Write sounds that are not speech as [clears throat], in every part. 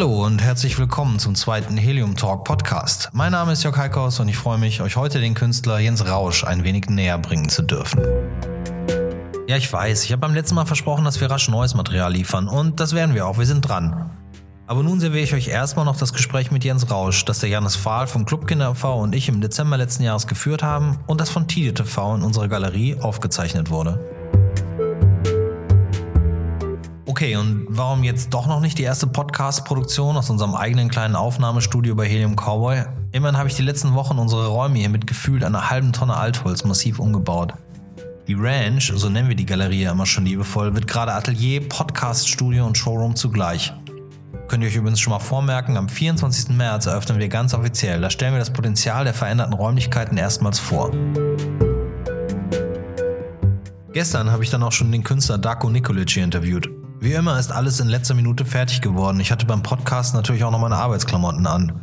Hallo und herzlich willkommen zum zweiten Helium Talk Podcast. Mein Name ist Jörg Heikos und ich freue mich, euch heute den Künstler Jens Rausch ein wenig näher bringen zu dürfen. Ja, ich weiß, ich habe beim letzten Mal versprochen, dass wir rasch neues Material liefern und das werden wir auch, wir sind dran. Aber nun serviere ich euch erstmal noch das Gespräch mit Jens Rausch, das der Janis Fahl vom Clubkinder e.V. und ich im Dezember letzten Jahres geführt haben und das von Tide TV in unserer Galerie aufgezeichnet wurde. Okay, und warum jetzt doch noch nicht die erste Podcast-Produktion aus unserem eigenen kleinen Aufnahmestudio bei Helium Cowboy? Immerhin habe ich die letzten Wochen unsere Räume hier mit gefühlt einer halben Tonne Altholz massiv umgebaut. Die Ranch, so nennen wir die Galerie immer schon liebevoll, wird gerade Atelier, Podcast-Studio und Showroom zugleich. Könnt ihr euch übrigens schon mal vormerken, am 24. März eröffnen wir ganz offiziell. Da stellen wir das Potenzial der veränderten Räumlichkeiten erstmals vor. Gestern habe ich dann auch schon den Künstler Darko Nikolic interviewt. Wie immer ist alles in letzter Minute fertig geworden. Ich hatte beim Podcast natürlich auch noch meine Arbeitsklamotten an.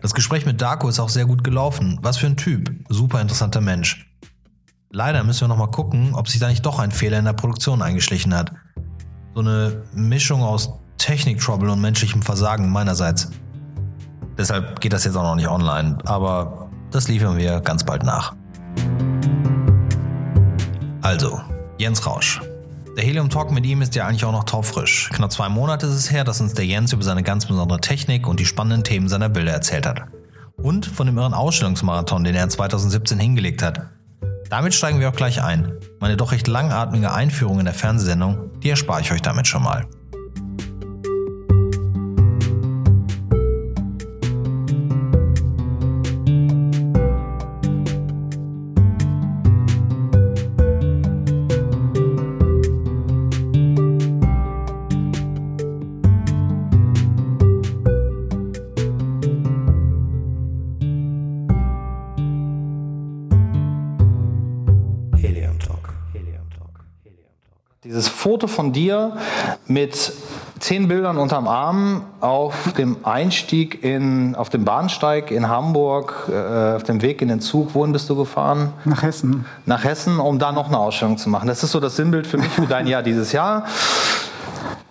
Das Gespräch mit Darko ist auch sehr gut gelaufen. Was für ein Typ. Super interessanter Mensch. Leider müssen wir noch mal gucken, ob sich da nicht doch ein Fehler in der Produktion eingeschlichen hat. So eine Mischung aus Technik-Trouble und menschlichem Versagen meinerseits. Deshalb geht das jetzt auch noch nicht online, aber das liefern wir ganz bald nach. Also, Jens Rausch. Der Helium Talk mit ihm ist ja eigentlich auch noch taufrisch. Knapp zwei Monate ist es her, dass uns der Jens über seine ganz besondere Technik und die spannenden Themen seiner Bilder erzählt hat. Und von dem irren Ausstellungsmarathon, den er 2017 hingelegt hat. Damit steigen wir auch gleich ein. Meine doch recht langatmige Einführung in der Fernsehsendung, die erspare ich euch damit schon mal. Von dir mit zehn Bildern unterm Arm auf dem Einstieg in, auf dem Bahnsteig in Hamburg, äh, auf dem Weg in den Zug. Wohin bist du gefahren? Nach Hessen. Nach Hessen, um da noch eine Ausstellung zu machen. Das ist so das Sinnbild für mich für [laughs] dein Jahr dieses Jahr.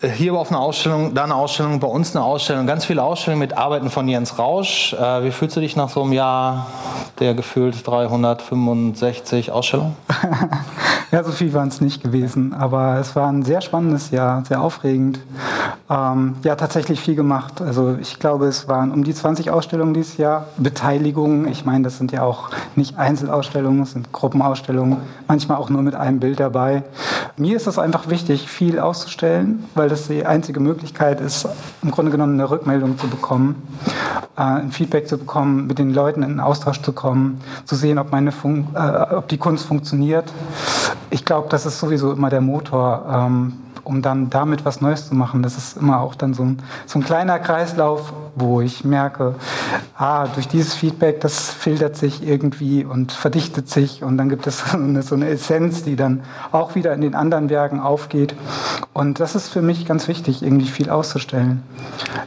Äh, hier auf einer Ausstellung, da eine Ausstellung, bei uns eine Ausstellung, ganz viele Ausstellungen mit Arbeiten von Jens Rausch. Äh, wie fühlst du dich nach so einem Jahr der gefühlt 365 Ausstellungen? [laughs] ja, so viel waren es nicht gewesen, aber es war ein sehr spannendes Jahr, sehr aufregend. Ähm, ja, tatsächlich viel gemacht. Also ich glaube, es waren um die 20 Ausstellungen dieses Jahr. Beteiligungen, ich meine, das sind ja auch nicht Einzelausstellungen, es sind Gruppenausstellungen, manchmal auch nur mit einem Bild dabei. Mir ist es einfach wichtig, viel auszustellen, weil das die einzige Möglichkeit ist, im Grunde genommen eine Rückmeldung zu bekommen, äh, ein Feedback zu bekommen, mit den Leuten in Austausch zu kommen, zu sehen, ob, meine Fun äh, ob die Kunst funktioniert. Ich glaube, das ist sowieso immer der Motor. Ähm, um dann damit was Neues zu machen. Das ist immer auch dann so ein, so ein kleiner Kreislauf, wo ich merke, ah, durch dieses Feedback, das filtert sich irgendwie und verdichtet sich und dann gibt es [laughs] so eine, so eine Essenz, die dann auch wieder in den anderen Werken aufgeht. Und das ist für mich ganz wichtig, irgendwie viel auszustellen.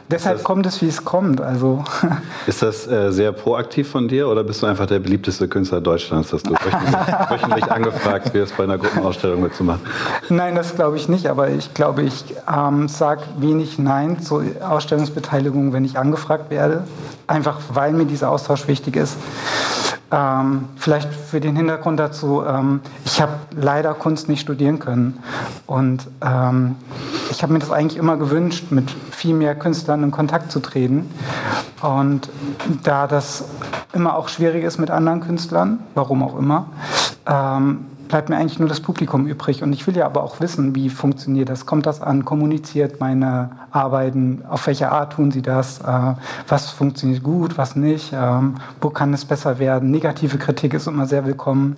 Deshalb kommt es, wie es kommt. Also. [laughs] Ist das äh, sehr proaktiv von dir oder bist du einfach der beliebteste Künstler Deutschlands, dass du wöchentlich, [laughs] wöchentlich angefragt wirst, bei einer Gruppenausstellung mitzumachen? Nein, das glaube ich nicht, aber ich glaube, ich ähm, sage wenig Nein zur Ausstellungsbeteiligung, wenn ich angefragt werde, einfach weil mir dieser Austausch wichtig ist. Ähm, vielleicht für den Hintergrund dazu, ähm, ich habe leider Kunst nicht studieren können. Und ähm, ich habe mir das eigentlich immer gewünscht, mit viel mehr Künstlern in Kontakt zu treten. Und da das immer auch schwierig ist mit anderen Künstlern, warum auch immer, ähm, bleibt mir eigentlich nur das Publikum übrig. Und ich will ja aber auch wissen, wie funktioniert das? Kommt das an? Kommuniziert meine Arbeiten? Auf welche Art tun sie das? Äh, was funktioniert gut, was nicht? Ähm, wo kann es besser werden? Negative Kritik ist immer sehr willkommen.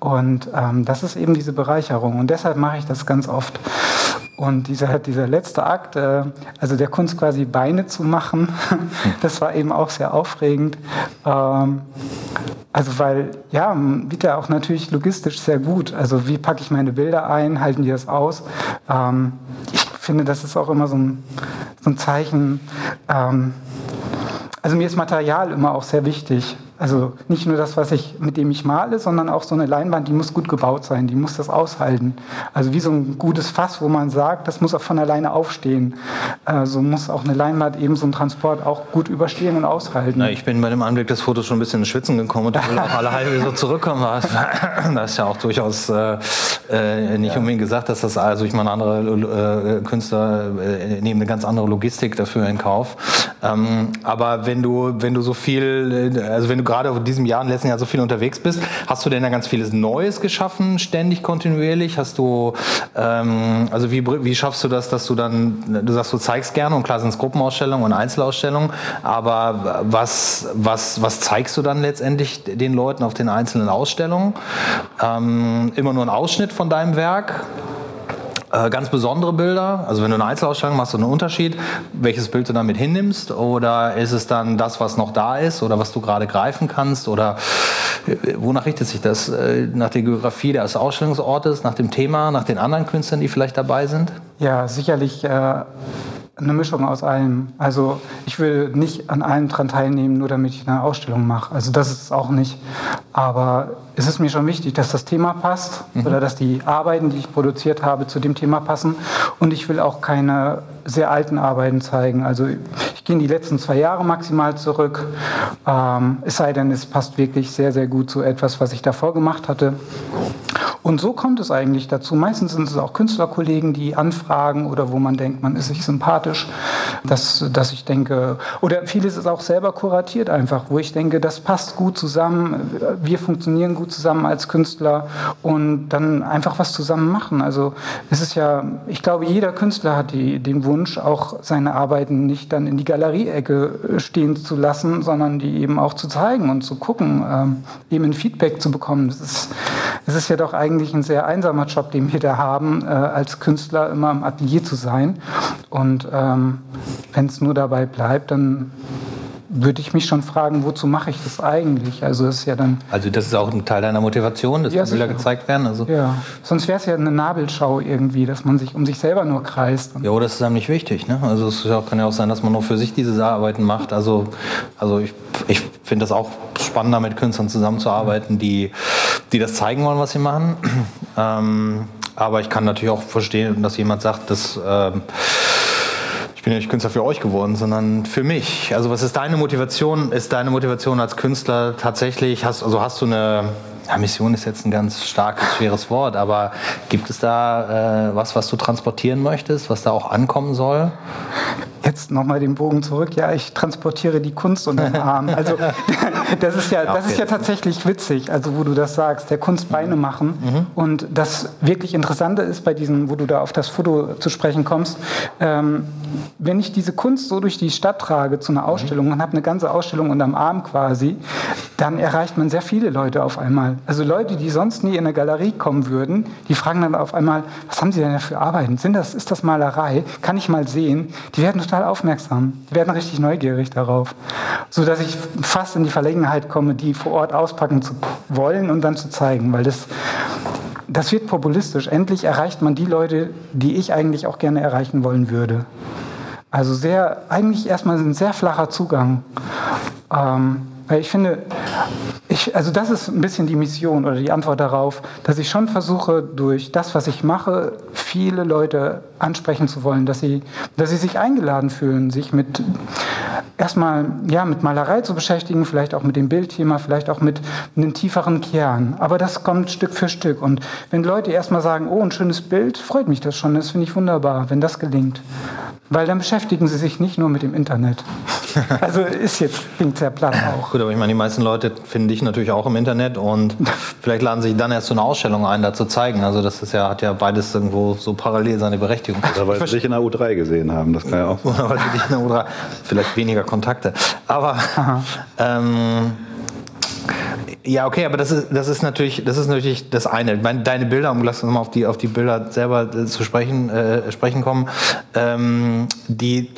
Und ähm, das ist eben diese Bereicherung. Und deshalb mache ich das ganz oft. Und dieser, dieser letzte Akt, äh, also der Kunst quasi Beine zu machen, [laughs] das war eben auch sehr aufregend. Ähm, also weil, ja, wird ja auch natürlich logistisch sehr gut. Also wie packe ich meine Bilder ein, halten die das aus? Ähm, ich finde, das ist auch immer so ein, so ein Zeichen. Ähm, also mir ist Material immer auch sehr wichtig. Also nicht nur das, was ich, mit dem ich male, sondern auch so eine Leinwand, die muss gut gebaut sein, die muss das aushalten. Also wie so ein gutes Fass, wo man sagt, das muss auch von alleine aufstehen. So also muss auch eine Leinwand eben so einen Transport auch gut überstehen und aushalten. Na, ich bin bei dem Anblick des Fotos schon ein bisschen ins Schwitzen gekommen und will auch alle halbe so [laughs] zurückkommen. Das ist ja auch durchaus äh, äh, nicht ja. unbedingt gesagt, dass das, also ich meine, andere äh, Künstler äh, nehmen eine ganz andere Logistik dafür in Kauf. Ähm, aber wenn du, wenn du so viel, also wenn du gerade in diesem Jahr, den letzten Jahr so viel unterwegs bist, hast du denn da ganz vieles Neues geschaffen, ständig, kontinuierlich? Hast du, ähm, also wie, wie schaffst du das, dass du dann, du sagst, du zeigst gerne und klar sind es Gruppenausstellungen und Einzelausstellungen, aber was, was, was zeigst du dann letztendlich den Leuten auf den einzelnen Ausstellungen? Ähm, immer nur ein Ausschnitt von deinem Werk? Äh, ganz besondere Bilder? Also wenn du eine Einzelausstellung machst, du einen Unterschied, welches Bild du damit hinnimmst? Oder ist es dann das, was noch da ist oder was du gerade greifen kannst? Oder äh, wonach richtet sich das? Äh, nach der Geografie des Ausstellungsortes, nach dem Thema, nach den anderen Künstlern, die vielleicht dabei sind? Ja, sicherlich. Äh eine Mischung aus allem. Also ich will nicht an allem dran teilnehmen, nur damit ich eine Ausstellung mache. Also das ist es auch nicht. Aber es ist mir schon wichtig, dass das Thema passt mhm. oder dass die Arbeiten, die ich produziert habe, zu dem Thema passen. Und ich will auch keine sehr alten Arbeiten zeigen. Also ich gehe in die letzten zwei Jahre maximal zurück. Ähm, es sei denn, es passt wirklich sehr, sehr gut zu etwas, was ich davor gemacht hatte. Und so kommt es eigentlich dazu. Meistens sind es auch Künstlerkollegen, die anfragen oder wo man denkt, man ist sich sympathisch, dass, dass ich denke, oder vieles ist auch selber kuratiert einfach, wo ich denke, das passt gut zusammen, wir funktionieren gut zusammen als Künstler und dann einfach was zusammen machen. Also es ist ja, ich glaube, jeder Künstler hat die, den Wunsch, auch seine Arbeiten nicht dann in die Galerieecke stehen zu lassen, sondern die eben auch zu zeigen und zu gucken, ähm, eben ein Feedback zu bekommen. Das ist, es ist ja doch eigentlich ein sehr einsamer Job, den wir da haben, äh, als Künstler immer im Atelier zu sein. Und ähm, wenn es nur dabei bleibt, dann würde ich mich schon fragen, wozu mache ich das eigentlich? Also das ist ja dann. Also das ist auch ein Teil deiner Motivation, dass ja, Bilder gezeigt werden. Also ja, sonst wäre es ja eine Nabelschau irgendwie, dass man sich um sich selber nur kreist. Ja, oder das ist einem nicht wichtig. Ne? Also es kann ja auch sein, dass man nur für sich diese Arbeiten macht. Also, also ich, ich finde das auch spannender, mit Künstlern zusammenzuarbeiten, die, die das zeigen wollen, was sie machen. [clears throat] Ähm, aber ich kann natürlich auch verstehen, dass jemand sagt, dass ähm, ich bin ja nicht Künstler für euch geworden, sondern für mich. Also was ist deine Motivation? Ist deine Motivation als Künstler tatsächlich, hast, also hast du eine, ja, Mission ist jetzt ein ganz starkes, schweres Wort, aber gibt es da äh, was, was du transportieren möchtest, was da auch ankommen soll? Jetzt nochmal den Bogen zurück. Ja, ich transportiere die Kunst unter den Arm. Also [laughs] das ist ja, das ist ja tatsächlich witzig, also wo du das sagst, der Kunst Beine machen. Mhm. Und das wirklich Interessante ist bei diesem, wo du da auf das Foto zu sprechen kommst, ähm, wenn ich diese Kunst so durch die Stadt trage zu einer Ausstellung mhm. und habe eine ganze Ausstellung unterm Arm quasi, dann erreicht man sehr viele Leute auf einmal. Also Leute, die sonst nie in eine Galerie kommen würden, die fragen dann auf einmal, was haben Sie denn für Arbeiten? Sind das, ist das Malerei? Kann ich mal sehen? Die werden total aufmerksam. Die werden richtig neugierig darauf. So dass ich fast in die Verlegenheit komme, die vor Ort auspacken zu wollen und dann zu zeigen, weil das, das wird populistisch. Endlich erreicht man die Leute, die ich eigentlich auch gerne erreichen wollen würde. Also sehr, eigentlich erstmal ein sehr flacher Zugang. Ähm, weil ich finde, ich, also das ist ein bisschen die Mission oder die Antwort darauf, dass ich schon versuche, durch das, was ich mache, viele Leute ansprechen zu wollen, dass sie, dass sie sich eingeladen fühlen, sich mit erstmal ja, mit Malerei zu beschäftigen, vielleicht auch mit dem Bildthema, vielleicht auch mit einem tieferen Kern. Aber das kommt Stück für Stück. Und wenn Leute erstmal sagen, oh, ein schönes Bild, freut mich das schon, das finde ich wunderbar, wenn das gelingt. Weil dann beschäftigen sie sich nicht nur mit dem Internet. [laughs] Also ist jetzt, klingt sehr platt auch. Gut, aber ich meine, die meisten Leute finden dich natürlich auch im Internet und [laughs] vielleicht laden sich dann erst zu einer Ausstellung ein, da zu zeigen. Also das ist ja, hat ja beides irgendwo so parallel seine Berechtigung. Oder weil sie dich in der U3 gesehen haben, das kann ja auch sein. [laughs] Oder weil sie dich in der U3, vielleicht weniger Kontakte. Aber [laughs] ähm, ja, okay, aber das ist, das ist natürlich, das ist natürlich das eine. Meine, deine Bilder, um lass uns mal auf die, auf die Bilder selber äh, zu sprechen, äh, sprechen kommen, ähm, die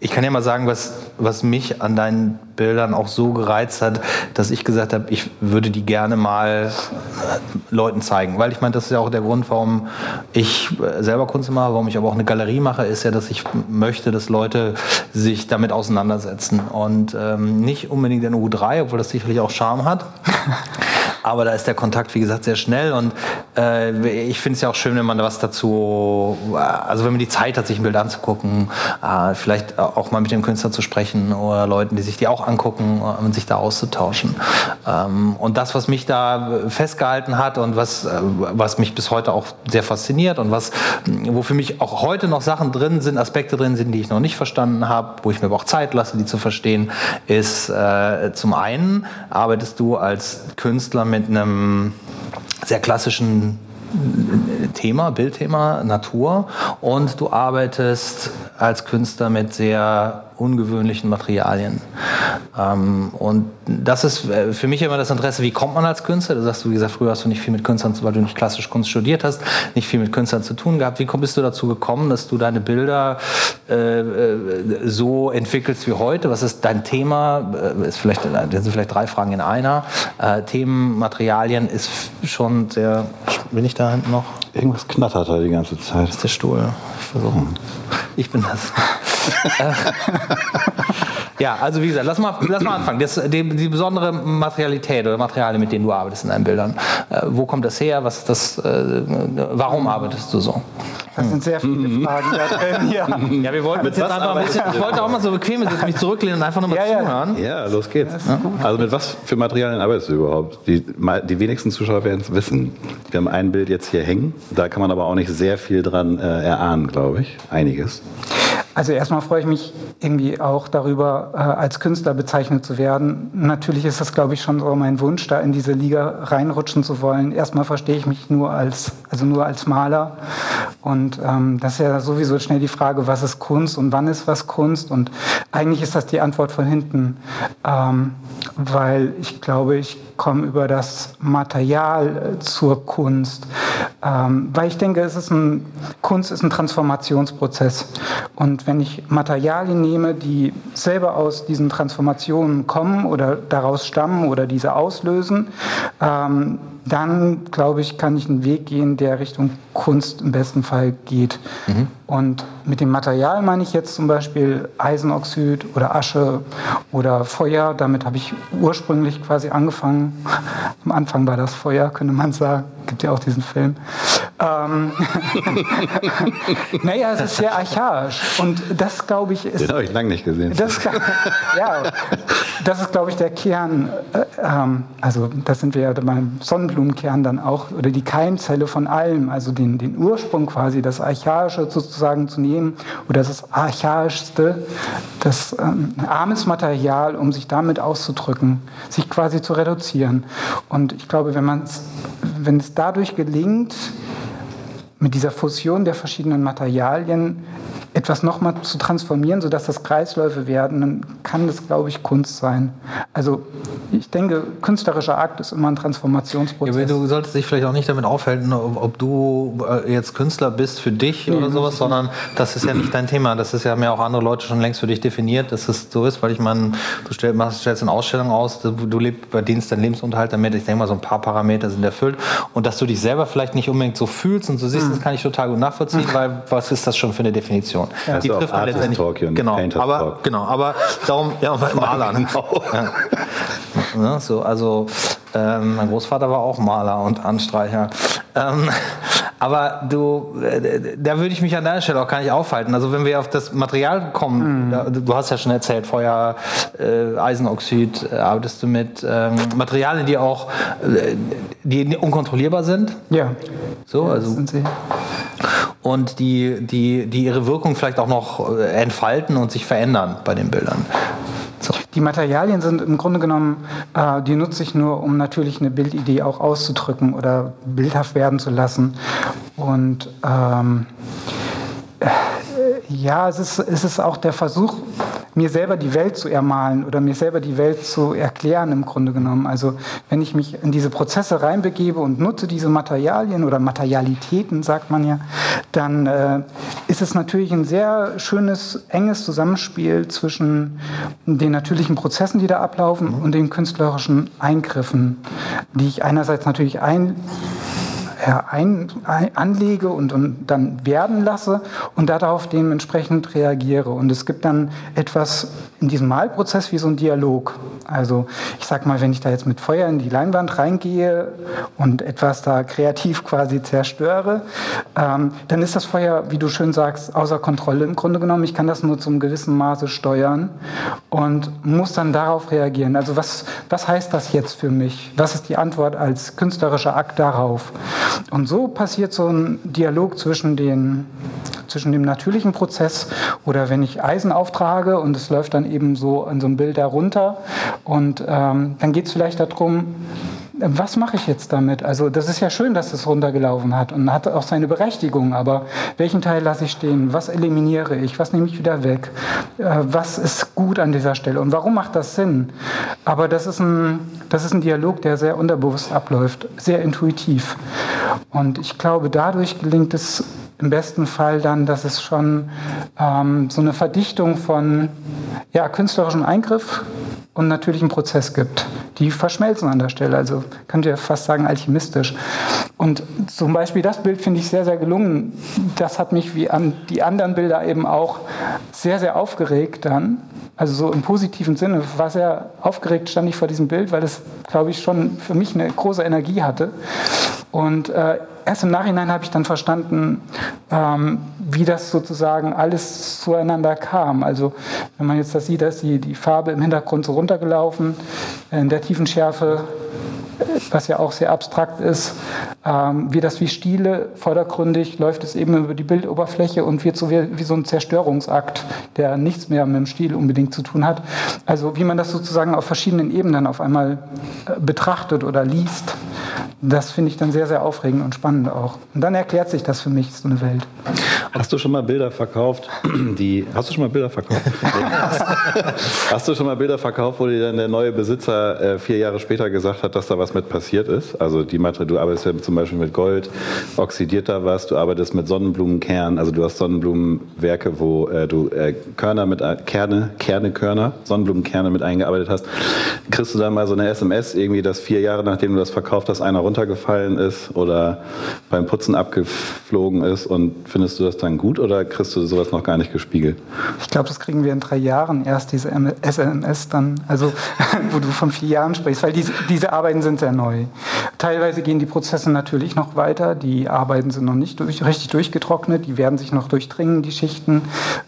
ich kann ja mal sagen, was, was mich an deinen Bildern auch so gereizt hat, dass ich gesagt habe, ich würde die gerne mal äh, Leuten zeigen. Weil ich meine, das ist ja auch der Grund, warum ich äh, selber Kunst mache, warum ich aber auch eine Galerie mache, ist ja, dass ich möchte, dass Leute sich damit auseinandersetzen. Und ähm, nicht unbedingt in U3, obwohl das sicherlich auch Charme hat. ハハハ。Aber da ist der Kontakt, wie gesagt, sehr schnell. Und äh, ich finde es ja auch schön, wenn man was dazu, also wenn man die Zeit hat, sich ein Bild anzugucken, äh, vielleicht auch mal mit dem Künstler zu sprechen oder Leuten, die sich die auch angucken äh, und sich da auszutauschen. Ähm, und das, was mich da festgehalten hat und was, äh, was mich bis heute auch sehr fasziniert und was, wo für mich auch heute noch Sachen drin sind, Aspekte drin sind, die ich noch nicht verstanden habe, wo ich mir aber auch Zeit lasse, die zu verstehen, ist äh, zum einen arbeitest du als Künstler mit mit einem sehr klassischen Thema, Bildthema, Natur und du arbeitest als Künstler mit sehr ungewöhnlichen Materialien. Ähm, und das ist äh, für mich immer das Interesse, wie kommt man als Künstler? Du sagst, wie gesagt, früher hast du nicht viel mit Künstlern, weil du nicht klassisch Kunst studiert hast, nicht viel mit Künstlern zu tun gehabt. Wie bist du dazu gekommen, dass du deine Bilder äh, äh so entwickelst wie heute? Was ist dein Thema? Äh, ist vielleicht, das sind vielleicht drei Fragen in einer. Äh, Themen, Materialien ist schon sehr. Bin ich da hinten noch? Irgendwas knattert da die ganze Zeit. Das ist der Stuhl. Ich versuche. Ich bin das. [laughs] ja, also wie gesagt, lass mal, lass mal anfangen. Das, die, die, besondere Materialität oder Materialien, mit denen du arbeitest in deinen Bildern. Äh, wo kommt das her? Was ist das, äh, warum arbeitest du so? Das sind sehr viele mhm. Fragen da drin. Ja, [laughs] ja wir wollten jetzt einfach ein bisschen, ich wollte auch mal so bequem sitzen, mich zurücklehnen und einfach nur mal ja, zuhören. Ja, los geht's. Also mit was für Materialien arbeitest du überhaupt? Die, die wenigsten Zuschauer werden es wissen. Wir haben ein Bild jetzt hier hängen. Da kann man aber auch nicht sehr viel dran äh, erahnen, glaube ich. Einiges. Also erstmal freue ich mich irgendwie auch darüber, äh, als Künstler bezeichnet zu werden. Natürlich ist das, glaube ich, schon so mein Wunsch, da in diese Liga reinrutschen zu wollen. Erstmal verstehe ich mich nur als, also nur als Maler. Und ähm, das ist ja sowieso schnell die Frage, was ist Kunst und wann ist was Kunst? Und eigentlich ist das die Antwort von hinten, ähm, weil ich glaube, ich komme über das Material äh, zur Kunst. Ähm, weil ich denke, es ist ein, Kunst ist ein Transformationsprozess. Und wenn ich Materialien nehme, die selber aus diesen Transformationen kommen oder daraus stammen oder diese auslösen, ähm, dann glaube ich, kann ich einen Weg gehen, der Richtung Kunst im besten Fall geht. Mhm. Und mit dem Material meine ich jetzt zum Beispiel Eisenoxid oder Asche oder Feuer. Damit habe ich ursprünglich quasi angefangen. [laughs] Am Anfang war das Feuer, könnte man sagen. Gibt ja auch diesen Film. Ähm [laughs] naja, es ist sehr archaisch. Und das, glaube ich, ist. Den habe ich lange nicht gesehen. Das, [laughs] ja, das ist, glaube ich, der Kern. Äh, ähm, also, das sind wir ja beim Sonnenblumenkern dann auch, oder die Keimzelle von allem, also den, den Ursprung quasi, das Archaische sozusagen zu nehmen, oder das Archaischste, das ähm, armes Material, um sich damit auszudrücken, sich quasi zu reduzieren. Und ich glaube, wenn wenn es dadurch gelingt, mit dieser Fusion der verschiedenen Materialien etwas nochmal zu transformieren, sodass das Kreisläufe werden, dann kann das, glaube ich, Kunst sein. Also ich denke, künstlerischer Akt ist immer ein Transformationsprozess. Ja, du solltest dich vielleicht auch nicht damit aufhalten, ob, ob du äh, jetzt Künstler bist für dich nee, oder sowas, sondern das ist ja nicht dein Thema. Das ist ja mehr auch andere Leute schon längst für dich definiert, dass es so ist, weil ich meine, du stell, machst, stellst eine Ausstellung aus, du, du lebst, verdienst deinen Lebensunterhalt damit. Ich denke mal, so ein paar Parameter sind erfüllt. Und dass du dich selber vielleicht nicht unbedingt so fühlst und so siehst, mhm. das kann ich total gut nachvollziehen, weil was ist das schon für eine Definition? Ja. Die trifft man letztendlich. Genau, aber, genau, aber darum, ja, Malern. Genau. Ja. Ja, [laughs] so, also ähm, mein Großvater war auch Maler und Anstreicher. Ähm, [laughs] aber du, äh, da würde ich mich an deiner Stelle auch gar nicht aufhalten. Also wenn wir auf das Material kommen, mm. da, du hast ja schon erzählt, Feuer, äh, Eisenoxid, äh, arbeitest du mit ähm, Materialien, die auch äh, die unkontrollierbar sind? Ja. So, ja, also. Sind sie und die, die, die ihre Wirkung vielleicht auch noch äh, entfalten und sich verändern bei den Bildern. So. Die Materialien sind im Grunde genommen, äh, die nutze ich nur, um natürlich eine Bildidee auch auszudrücken oder bildhaft werden zu lassen. Und ähm, äh, ja, es ist, es ist auch der Versuch, mir selber die Welt zu ermalen oder mir selber die Welt zu erklären im Grunde genommen. Also wenn ich mich in diese Prozesse reinbegebe und nutze diese Materialien oder Materialitäten, sagt man ja, dann äh, ist es natürlich ein sehr schönes, enges Zusammenspiel zwischen den natürlichen Prozessen, die da ablaufen, und den künstlerischen Eingriffen, die ich einerseits natürlich ein ja, ein, ein, anlege und, und dann werden lasse und darauf dementsprechend reagiere. Und es gibt dann etwas in diesem Malprozess wie so ein Dialog. Also ich sag mal, wenn ich da jetzt mit Feuer in die Leinwand reingehe und etwas da kreativ quasi zerstöre, ähm, dann ist das Feuer, wie du schön sagst, außer Kontrolle im Grunde genommen. Ich kann das nur zum gewissen Maße steuern und muss dann darauf reagieren. Also was, was heißt das jetzt für mich? Was ist die Antwort als künstlerischer Akt darauf? Und so passiert so ein Dialog zwischen, den, zwischen dem natürlichen Prozess oder wenn ich Eisen auftrage und es läuft dann eben so an so einem Bild herunter und ähm, dann geht es vielleicht darum, was mache ich jetzt damit? Also das ist ja schön, dass es runtergelaufen hat und hat auch seine Berechtigung, aber welchen Teil lasse ich stehen? Was eliminiere ich? Was nehme ich wieder weg? Äh, was ist gut an dieser Stelle und warum macht das Sinn? Aber das ist ein, das ist ein Dialog, der sehr unterbewusst abläuft, sehr intuitiv. Und ich glaube, dadurch gelingt es im besten Fall dann, dass es schon ähm, so eine Verdichtung von ja, künstlerischem Eingriff und natürlichem Prozess gibt. Die verschmelzen an der Stelle, also könnt ihr fast sagen alchemistisch. Und zum Beispiel das Bild finde ich sehr, sehr gelungen. Das hat mich wie an die anderen Bilder eben auch sehr, sehr aufgeregt dann. Also so im positiven Sinne war sehr aufgeregt, stand ich vor diesem Bild, weil es, glaube ich, schon für mich eine große Energie hatte. Und äh, erst im Nachhinein habe ich dann verstanden, ähm, wie das sozusagen alles zueinander kam. Also wenn man jetzt das sieht, dass die, die Farbe im Hintergrund so runtergelaufen, in der tiefen Schärfe was ja auch sehr abstrakt ist, ähm, wie das wie Stile, vordergründig läuft es eben über die Bildoberfläche und wird so wie, wie, so ein Zerstörungsakt, der nichts mehr mit dem Stil unbedingt zu tun hat. Also wie man das sozusagen auf verschiedenen Ebenen auf einmal äh, betrachtet oder liest, das finde ich dann sehr, sehr aufregend und spannend auch. Und dann erklärt sich das für mich, so eine Welt. Hast du schon mal Bilder verkauft, [clears throat] die, hast du schon mal Bilder verkauft? [laughs] hast du schon mal Bilder verkauft, wo dir dann der neue Besitzer äh, vier Jahre später gesagt hat, dass da was mit passiert ist? Also die Materie, du arbeitest ja zum Beispiel mit Gold, oxidiert da was, du arbeitest mit Sonnenblumenkernen, also du hast Sonnenblumenwerke, wo äh, du äh, Körner mit, Kerne, Kerne, Körner, Sonnenblumenkerne mit eingearbeitet hast. Kriegst du dann mal so eine SMS irgendwie, dass vier Jahre nachdem du das verkauft hast, einer runtergefallen ist oder beim Putzen abgeflogen ist und findest du das dann gut oder kriegst du sowas noch gar nicht gespiegelt? Ich glaube, das kriegen wir in drei Jahren erst, diese SMS dann, also [laughs] wo du von vier Jahren sprichst, weil diese, diese Arbeiten sind sehr neu. Teilweise gehen die Prozesse natürlich noch weiter, die Arbeiten sind noch nicht durch, richtig durchgetrocknet, die werden sich noch durchdringen, die Schichten.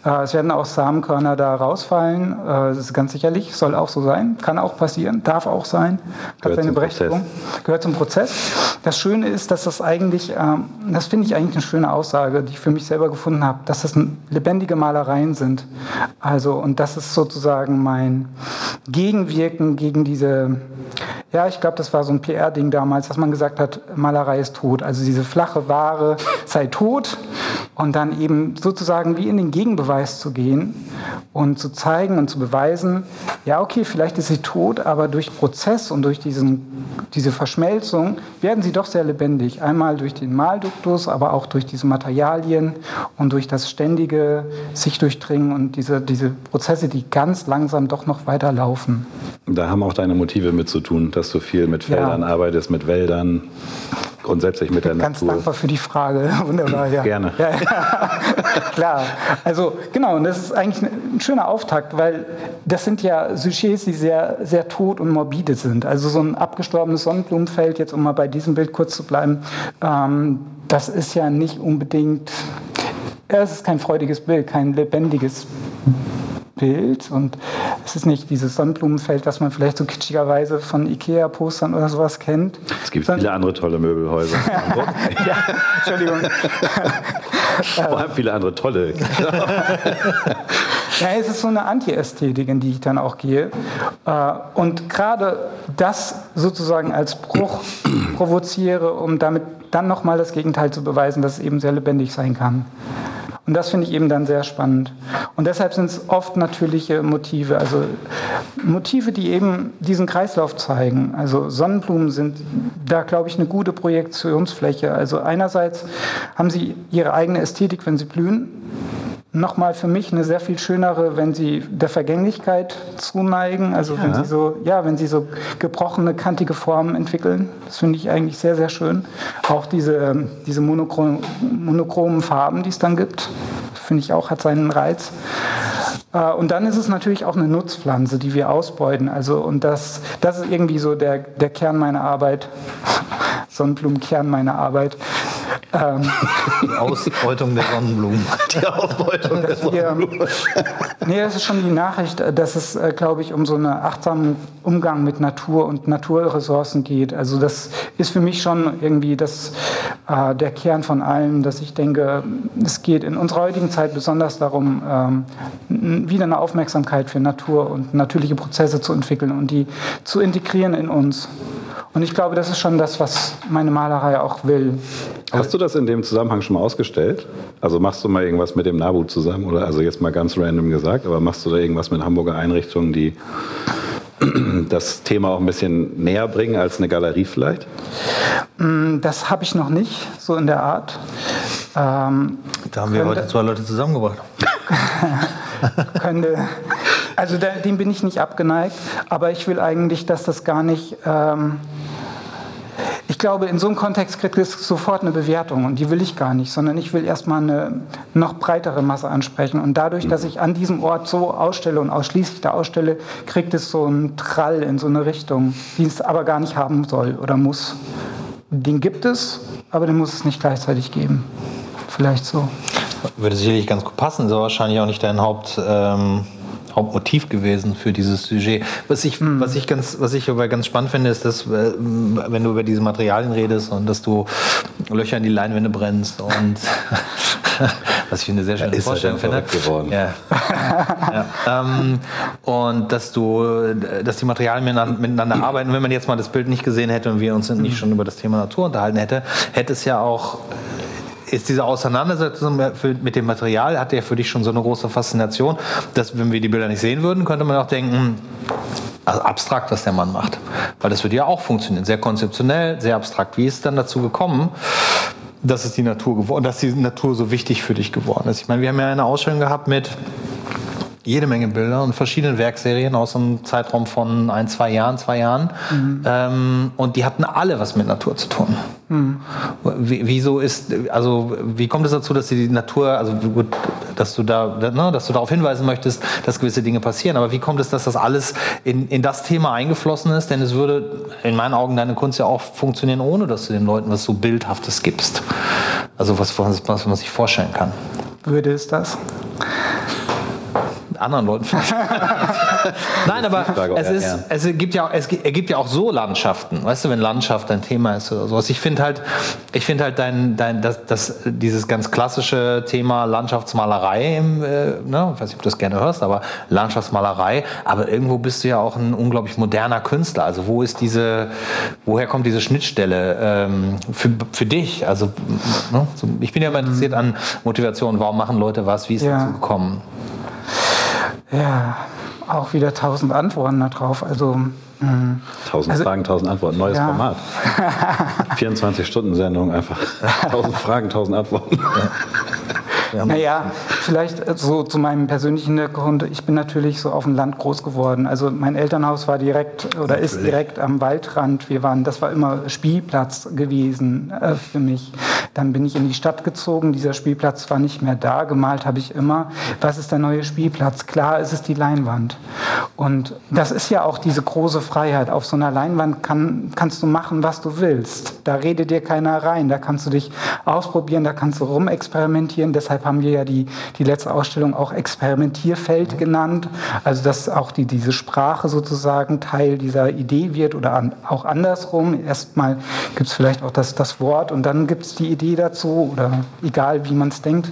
Äh, es werden auch Samenkörner da rausfallen, äh, das ist ganz sicherlich, soll auch so sein, kann auch passieren, darf auch sein, hat Gehört seine Berechtigung, Prozess. gehört zum Prozess. Das Schöne ist, dass das eigentlich, ähm, das finde ich eigentlich eine schöne Aussage, die ich für mich selber gefunden habe, dass das lebendige Malereien sind. Also, und das ist sozusagen mein Gegenwirken gegen diese, ja, ich glaube, das war so ein PR-Ding damals, dass man gesagt hat, Malerei ist tot. Also diese flache Ware sei tot und dann eben sozusagen wie in den Gegenbeweis zu gehen und zu zeigen und zu beweisen, ja, okay, vielleicht ist sie tot, aber durch Prozess und durch diesen, diese Verschmelzung werden sie doch sehr lebendig. Einmal durch den Malduktus, aber auch durch diese Materialien und durch das ständige sich durchdringen und diese, diese Prozesse, die ganz langsam doch noch weiterlaufen. Da haben auch deine Motive mit zu tun, dass du viel mit Feldern ja. arbeitest, mit Wäldern grundsätzlich mit der Ganz Natur. Ganz dankbar für die Frage. [laughs] Wunderbar, ja. Gerne. Ja, ja. [laughs] Klar. Also genau, und das ist eigentlich ein schöner Auftakt, weil das sind ja Sujets, die sehr, sehr tot und morbide sind. Also so ein abgestorbenes Sonnenblumenfeld, jetzt um mal bei diesem Bild kurz zu bleiben, ähm, das ist ja nicht unbedingt, es ist kein freudiges Bild, kein lebendiges Bild und es ist nicht dieses Sonnenblumenfeld, was man vielleicht so kitschigerweise von Ikea-Postern oder sowas kennt. Es gibt viele andere tolle Möbelhäuser. [laughs] ja, Entschuldigung. [laughs] Vor allem viele andere tolle. Ja, es ist so eine Anti-Ästhetik, in die ich dann auch gehe. Äh, und gerade das sozusagen als Bruch provoziere, um damit dann nochmal das Gegenteil zu beweisen, dass es eben sehr lebendig sein kann. Und das finde ich eben dann sehr spannend. Und deshalb sind es oft natürliche Motive, also Motive, die eben diesen Kreislauf zeigen. Also Sonnenblumen sind da, glaube ich, eine gute Projektionsfläche. Also einerseits haben sie ihre eigene Ästhetik, wenn sie blühen nochmal für mich eine sehr viel schönere, wenn sie der Vergänglichkeit zuneigen, also ja. wenn sie so, ja, wenn sie so gebrochene, kantige Formen entwickeln. Das finde ich eigentlich sehr, sehr schön. Auch diese, diese monochrom, monochromen Farben, die es dann gibt, finde ich auch, hat seinen Reiz. Äh, und dann ist es natürlich auch eine Nutzpflanze, die wir ausbeuten. Also, und das, das ist irgendwie so der, der Kern meiner Arbeit, [laughs] Sonnenblumenkern meiner Arbeit, ähm, die Ausbeutung der Sonnenblumen. [laughs] Die Ausbeutung der Sonnenblumen. nee, das ist schon die Nachricht, dass es, äh, glaube ich, um so einen achtsamen Umgang mit Natur und Naturressourcen geht. Also das ist für mich schon irgendwie das, äh, der Kern von allem, dass ich denke, es geht in unserer heutigen Zeit besonders darum, ähm, wieder eine Aufmerksamkeit für Natur und natürliche Prozesse zu entwickeln und die zu integrieren in uns. Und ich glaube, das ist schon das, was meine Malerei auch will. Hast du das in dem Zusammenhang schon mal ausgestellt? Also machst du mal irgendwas mit dem NABU zusammen? Oder also jetzt mal ganz random gesagt, aber machst du da irgendwas mit Hamburger Einrichtungen, die das Thema auch ein bisschen näher bringen als eine Galerie vielleicht? Mm, das habe ich noch nicht, so in der Art. Ähm, da haben wir heute zwei Leute zusammengebracht. [laughs] könnte, also dem bin ich nicht abgeneigt, aber ich will eigentlich, dass das gar nicht. Ähm, glaube, in so einem Kontext kriegt es sofort eine Bewertung und die will ich gar nicht, sondern ich will erstmal eine noch breitere Masse ansprechen. Und dadurch, dass ich an diesem Ort so ausstelle und ausschließlich da ausstelle, kriegt es so einen Trall in so eine Richtung, die es aber gar nicht haben soll oder muss. Den gibt es, aber den muss es nicht gleichzeitig geben. Vielleicht so. Würde sicherlich ganz gut passen, ist aber wahrscheinlich auch nicht dein Haupt. Ähm Hauptmotiv gewesen für dieses Sujet. Was ich, mhm. was ich, ganz, was ich aber ganz spannend finde, ist, dass, äh, wenn du über diese Materialien redest und dass du Löcher in die Leinwände brennst und [laughs] was ich eine sehr schöne ja, Vorstellung finde. Geworden. Ja. ja. Ähm, und dass du, dass die Materialien miteinander arbeiten. Wenn man jetzt mal das Bild nicht gesehen hätte und wir uns nicht schon über das Thema Natur unterhalten hätte, hätte es ja auch ist diese Auseinandersetzung mit dem Material, hat der für dich schon so eine große Faszination, dass wenn wir die Bilder nicht sehen würden, könnte man auch denken, also abstrakt, was der Mann macht. Weil das würde ja auch funktionieren. Sehr konzeptionell, sehr abstrakt. Wie ist es dann dazu gekommen, dass es die Natur geworden, dass die Natur so wichtig für dich geworden ist? Ich meine, wir haben ja eine Ausstellung gehabt mit jede Menge Bilder und verschiedene Werkserien aus einem Zeitraum von ein, zwei Jahren, zwei Jahren. Mhm. Ähm, und die hatten alle was mit Natur zu tun. Mhm. Wieso ist, also wie kommt es dazu, dass die Natur, also gut, dass du da, ne, dass du darauf hinweisen möchtest, dass gewisse Dinge passieren, aber wie kommt es, dass das alles in, in das Thema eingeflossen ist? Denn es würde in meinen Augen deine Kunst ja auch funktionieren, ohne dass du den Leuten was so Bildhaftes gibst. Also was, was, was man sich vorstellen kann. Würde es das? Anderen Leuten [laughs] Nein, aber es, ist, es, gibt ja, es gibt ja auch so Landschaften, weißt du, wenn Landschaft ein Thema ist oder sowas. Ich finde halt, ich finde halt dein, dein, das, das, dieses ganz klassische Thema Landschaftsmalerei, im, äh, ne, ich weiß nicht, ob du das gerne hörst, aber Landschaftsmalerei, aber irgendwo bist du ja auch ein unglaublich moderner Künstler. Also wo ist diese, woher kommt diese Schnittstelle ähm, für, für dich? Also ne, ich bin ja immer interessiert an Motivation. Warum machen Leute was? Wie ist ja. dazu gekommen? Ja, auch wieder tausend Antworten darauf. Also hm. Tausend also, Fragen, tausend Antworten, neues ja. Format. [laughs] 24-Stunden-Sendung, einfach [laughs] tausend Fragen, tausend Antworten. Ja. Naja, vielleicht so zu meinem persönlichen Hintergrund. Ich bin natürlich so auf dem Land groß geworden. Also mein Elternhaus war direkt oder natürlich. ist direkt am Waldrand. Wir waren, das war immer Spielplatz gewesen äh, für mich. Dann bin ich in die Stadt gezogen. Dieser Spielplatz war nicht mehr da. Gemalt habe ich immer. Was ist der neue Spielplatz? Klar, ist es die Leinwand. Und das ist ja auch diese große Freiheit. Auf so einer Leinwand kann, kannst du machen, was du willst. Da redet dir keiner rein. Da kannst du dich ausprobieren, da kannst du rumexperimentieren. Deshalb Deshalb haben wir ja die, die letzte Ausstellung auch Experimentierfeld genannt. Also dass auch die, diese Sprache sozusagen Teil dieser Idee wird oder an, auch andersrum. Erstmal gibt es vielleicht auch das, das Wort und dann gibt es die Idee dazu oder egal wie man es denkt.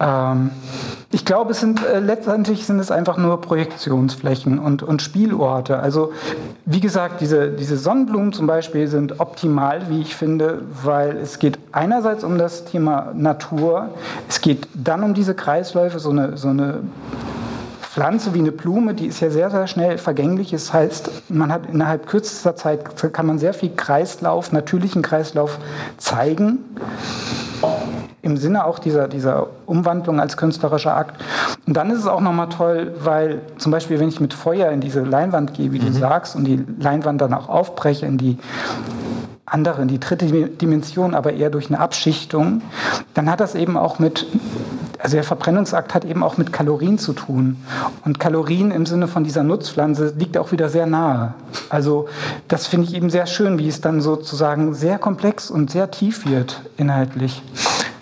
Ähm, ich glaube, es sind äh, letztendlich sind es einfach nur Projektionsflächen und, und Spielorte. Also wie gesagt, diese, diese Sonnenblumen zum Beispiel sind optimal, wie ich finde, weil es geht einerseits um das Thema Natur, es geht dann um diese Kreisläufe, so eine, so eine Pflanze wie eine Blume, die ist ja sehr, sehr schnell vergänglich. Das heißt, man hat innerhalb kürzester Zeit kann man sehr viel Kreislauf, natürlichen Kreislauf zeigen im Sinne auch dieser, dieser Umwandlung als künstlerischer Akt. Und dann ist es auch nochmal toll, weil zum Beispiel, wenn ich mit Feuer in diese Leinwand gehe, wie mhm. du sagst, und die Leinwand dann auch aufbreche in die andere, in die dritte Dimension, aber eher durch eine Abschichtung, dann hat das eben auch mit, also der Verbrennungsakt hat eben auch mit Kalorien zu tun. Und Kalorien im Sinne von dieser Nutzpflanze liegt auch wieder sehr nahe. Also das finde ich eben sehr schön, wie es dann sozusagen sehr komplex und sehr tief wird inhaltlich.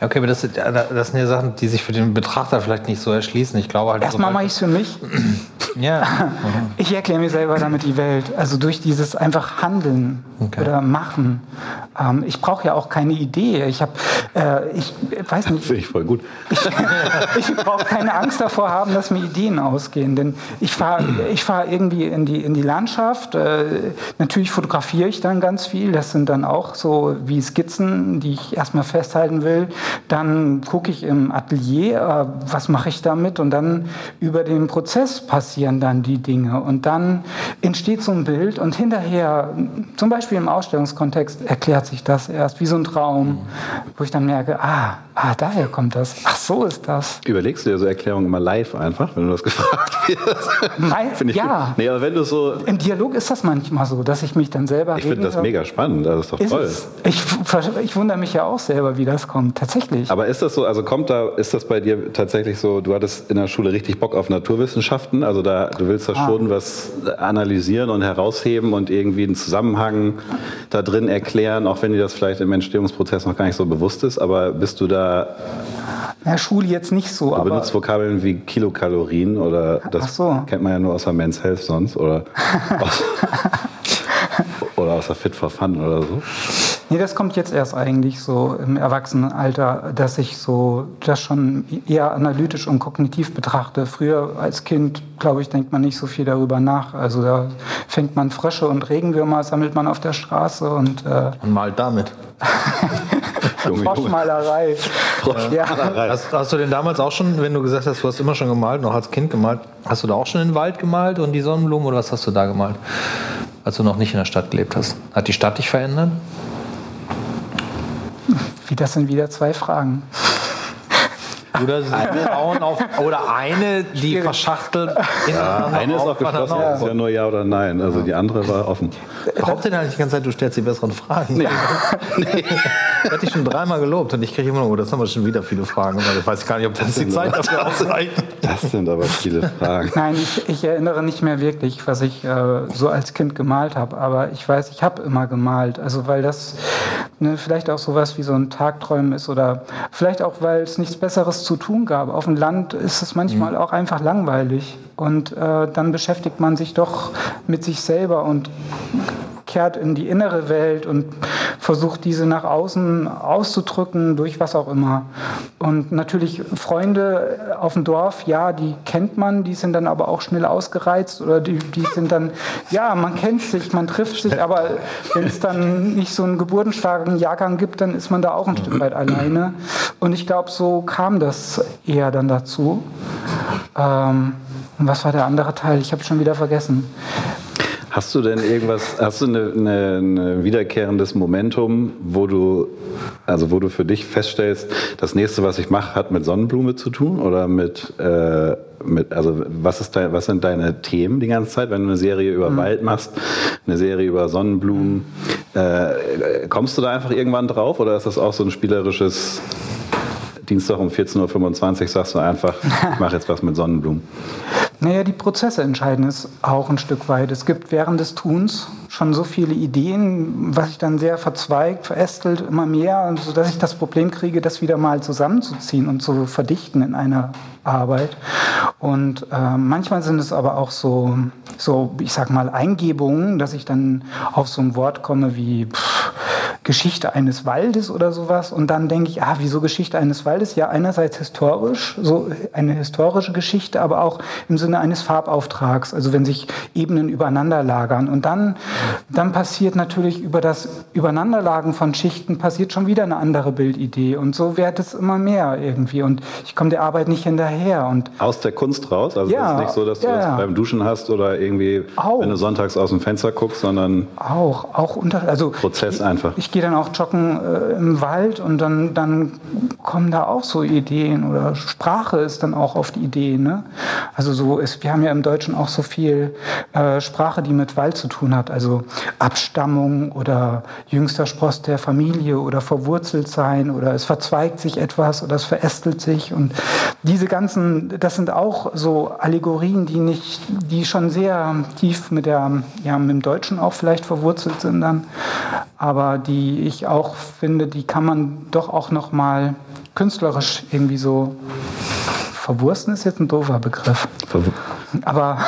Okay, aber das, sind, das sind ja Sachen, die sich für den Betrachter vielleicht nicht so erschließen. Ich glaube halt. Erstmal mache ich es für mich. ja. [laughs] Ich erkläre mir selber damit die Welt. Also durch dieses einfach Handeln okay. oder Machen. Ähm, ich brauche ja auch keine Idee. Ich habe, äh, ich weiß nicht. Finde ich voll gut. Ich, [laughs] ich brauche keine Angst davor haben, dass mir Ideen ausgehen. Denn ich fahre ich fahr irgendwie in die, in die Landschaft. Äh, natürlich fotografiere ich dann ganz viel. Das sind dann auch so wie Skizzen, die ich erstmal festhalten will. Dann gucke ich im Atelier, äh, was mache ich damit? Und dann über den Prozess passieren dann die Dinge. Und dann entsteht so ein Bild und hinterher, zum Beispiel im Ausstellungskontext, erklärt sich das erst wie so ein Traum, wo ich dann merke, ah, ah, daher kommt das. Ach, so ist das. Überlegst du dir so Erklärungen immer live einfach, wenn du das [laughs] gefragt wirst? ich ja. Nee, aber wenn du so Im Dialog ist das manchmal so, dass ich mich dann selber. Ich finde das mega spannend, das ist doch ist toll. Ich, ich wundere mich ja auch selber, wie das kommt. Tatsächlich. Aber ist das so, also kommt da, ist das bei dir tatsächlich so, du hattest in der Schule richtig Bock auf Naturwissenschaften, also da, du willst da ah. schon was analysieren und herausheben und irgendwie einen Zusammenhang da drin erklären, auch wenn dir das vielleicht im Entstehungsprozess noch gar nicht so bewusst ist, aber bist du da ja, Schule jetzt nicht so. Du aber benutzt Vokabeln wie Kilokalorien oder das so. kennt man ja nur aus der Men's Health sonst oder [laughs] aus, oder aus der Fit for Fun oder so. Nee, das kommt jetzt erst eigentlich so im Erwachsenenalter, dass ich so das schon eher analytisch und kognitiv betrachte. Früher als Kind, glaube ich, denkt man nicht so viel darüber nach. Also da fängt man Frösche und Regenwürmer, sammelt man auf der Straße und, äh und malt damit. [laughs] Froschmalerei. Froschmalerei. Ja. Hast, hast, du denn damals auch schon, wenn du gesagt hast, du hast immer schon gemalt, noch als Kind gemalt, hast du da auch schon den Wald gemalt und die Sonnenblumen oder was hast du da gemalt, als du noch nicht in der Stadt gelebt hast? Hat die Stadt dich verändert? Das sind wieder zwei Fragen. Oder Frauen auf, oder eine, die verschachtelt. Ja, eine ist auch geschlossen, das ist ja nur Ja oder Nein. Also die andere war offen. Behauptet eigentlich die ganze Zeit, du stellst die besseren Fragen. Nee. nee. [laughs] Ich hatte dich schon dreimal gelobt und ich kriege immer noch, oh, das haben wir schon wieder viele Fragen. Ich weiß gar nicht, ob das, das die Zeit dafür ausreicht. Das sind aber viele Fragen. Nein, ich, ich erinnere nicht mehr wirklich, was ich äh, so als Kind gemalt habe. Aber ich weiß, ich habe immer gemalt. Also weil das ne, vielleicht auch sowas wie so ein Tagträumen ist oder vielleicht auch, weil es nichts Besseres zu tun gab. Auf dem Land ist es manchmal mhm. auch einfach langweilig. Und äh, dann beschäftigt man sich doch mit sich selber und kehrt in die innere Welt und versucht diese nach außen auszudrücken durch was auch immer. Und natürlich Freunde auf dem Dorf, ja, die kennt man, die sind dann aber auch schnell ausgereizt oder die, die sind dann, ja, man kennt sich, man trifft sich, aber wenn es dann nicht so einen geburtenstarken Jahrgang gibt, dann ist man da auch ein Stück weit alleine. Und ich glaube, so kam das eher dann dazu. Ähm, und was war der andere Teil? Ich habe schon wieder vergessen. Hast du denn irgendwas, hast du ein eine, eine wiederkehrendes Momentum, wo du, also wo du für dich feststellst, das nächste, was ich mache, hat mit Sonnenblume zu tun oder mit, äh, mit also was, ist dein, was sind deine Themen die ganze Zeit, wenn du eine Serie über mhm. Wald machst, eine Serie über Sonnenblumen, äh, kommst du da einfach irgendwann drauf oder ist das auch so ein spielerisches Dienstag um 14.25 Uhr sagst du einfach, [laughs] ich mache jetzt was mit Sonnenblumen? Naja, die Prozesse entscheiden es auch ein Stück weit. Es gibt während des Tuns schon so viele Ideen, was sich dann sehr verzweigt, verästelt, immer mehr, sodass ich das Problem kriege, das wieder mal zusammenzuziehen und zu verdichten in einer Arbeit. Und äh, manchmal sind es aber auch so, so, ich sag mal, Eingebungen, dass ich dann auf so ein Wort komme wie, pff, Geschichte eines Waldes oder sowas. Und dann denke ich, ah, wieso Geschichte eines Waldes? Ja, einerseits historisch, so eine historische Geschichte, aber auch im Sinne eines Farbauftrags. Also wenn sich Ebenen übereinander lagern. Und dann, dann passiert natürlich über das Übereinanderlagen von Schichten passiert schon wieder eine andere Bildidee. Und so wird es immer mehr irgendwie. Und ich komme der Arbeit nicht hinterher. Und Aus der Kunst raus? Also Ja, es ist nicht so, dass du ja, das ja. beim Duschen hast oder irgendwie, Auch. wenn du sonntags aus dem Fenster guckst, sondern Auch, auch unter, also Prozess ich, einfach. Ich gehe dann auch joggen äh, im Wald und dann, dann kommen da auch so Ideen oder Sprache ist dann auch die Idee. Ne? Also so ist, wir haben ja im Deutschen auch so viel äh, Sprache, die mit Wald zu tun hat. Also Abstammung oder jüngster Spross der Familie oder verwurzelt sein oder es verzweigt sich etwas oder es verästelt sich und diese ganzen, das sind auch so Allegorien, die nicht, die schon sehr tief mit der, ja, mit dem Deutschen auch vielleicht verwurzelt sind dann, aber die ich auch finde, die kann man doch auch noch mal künstlerisch irgendwie so verwursten ist jetzt ein doofer Begriff, ver- aber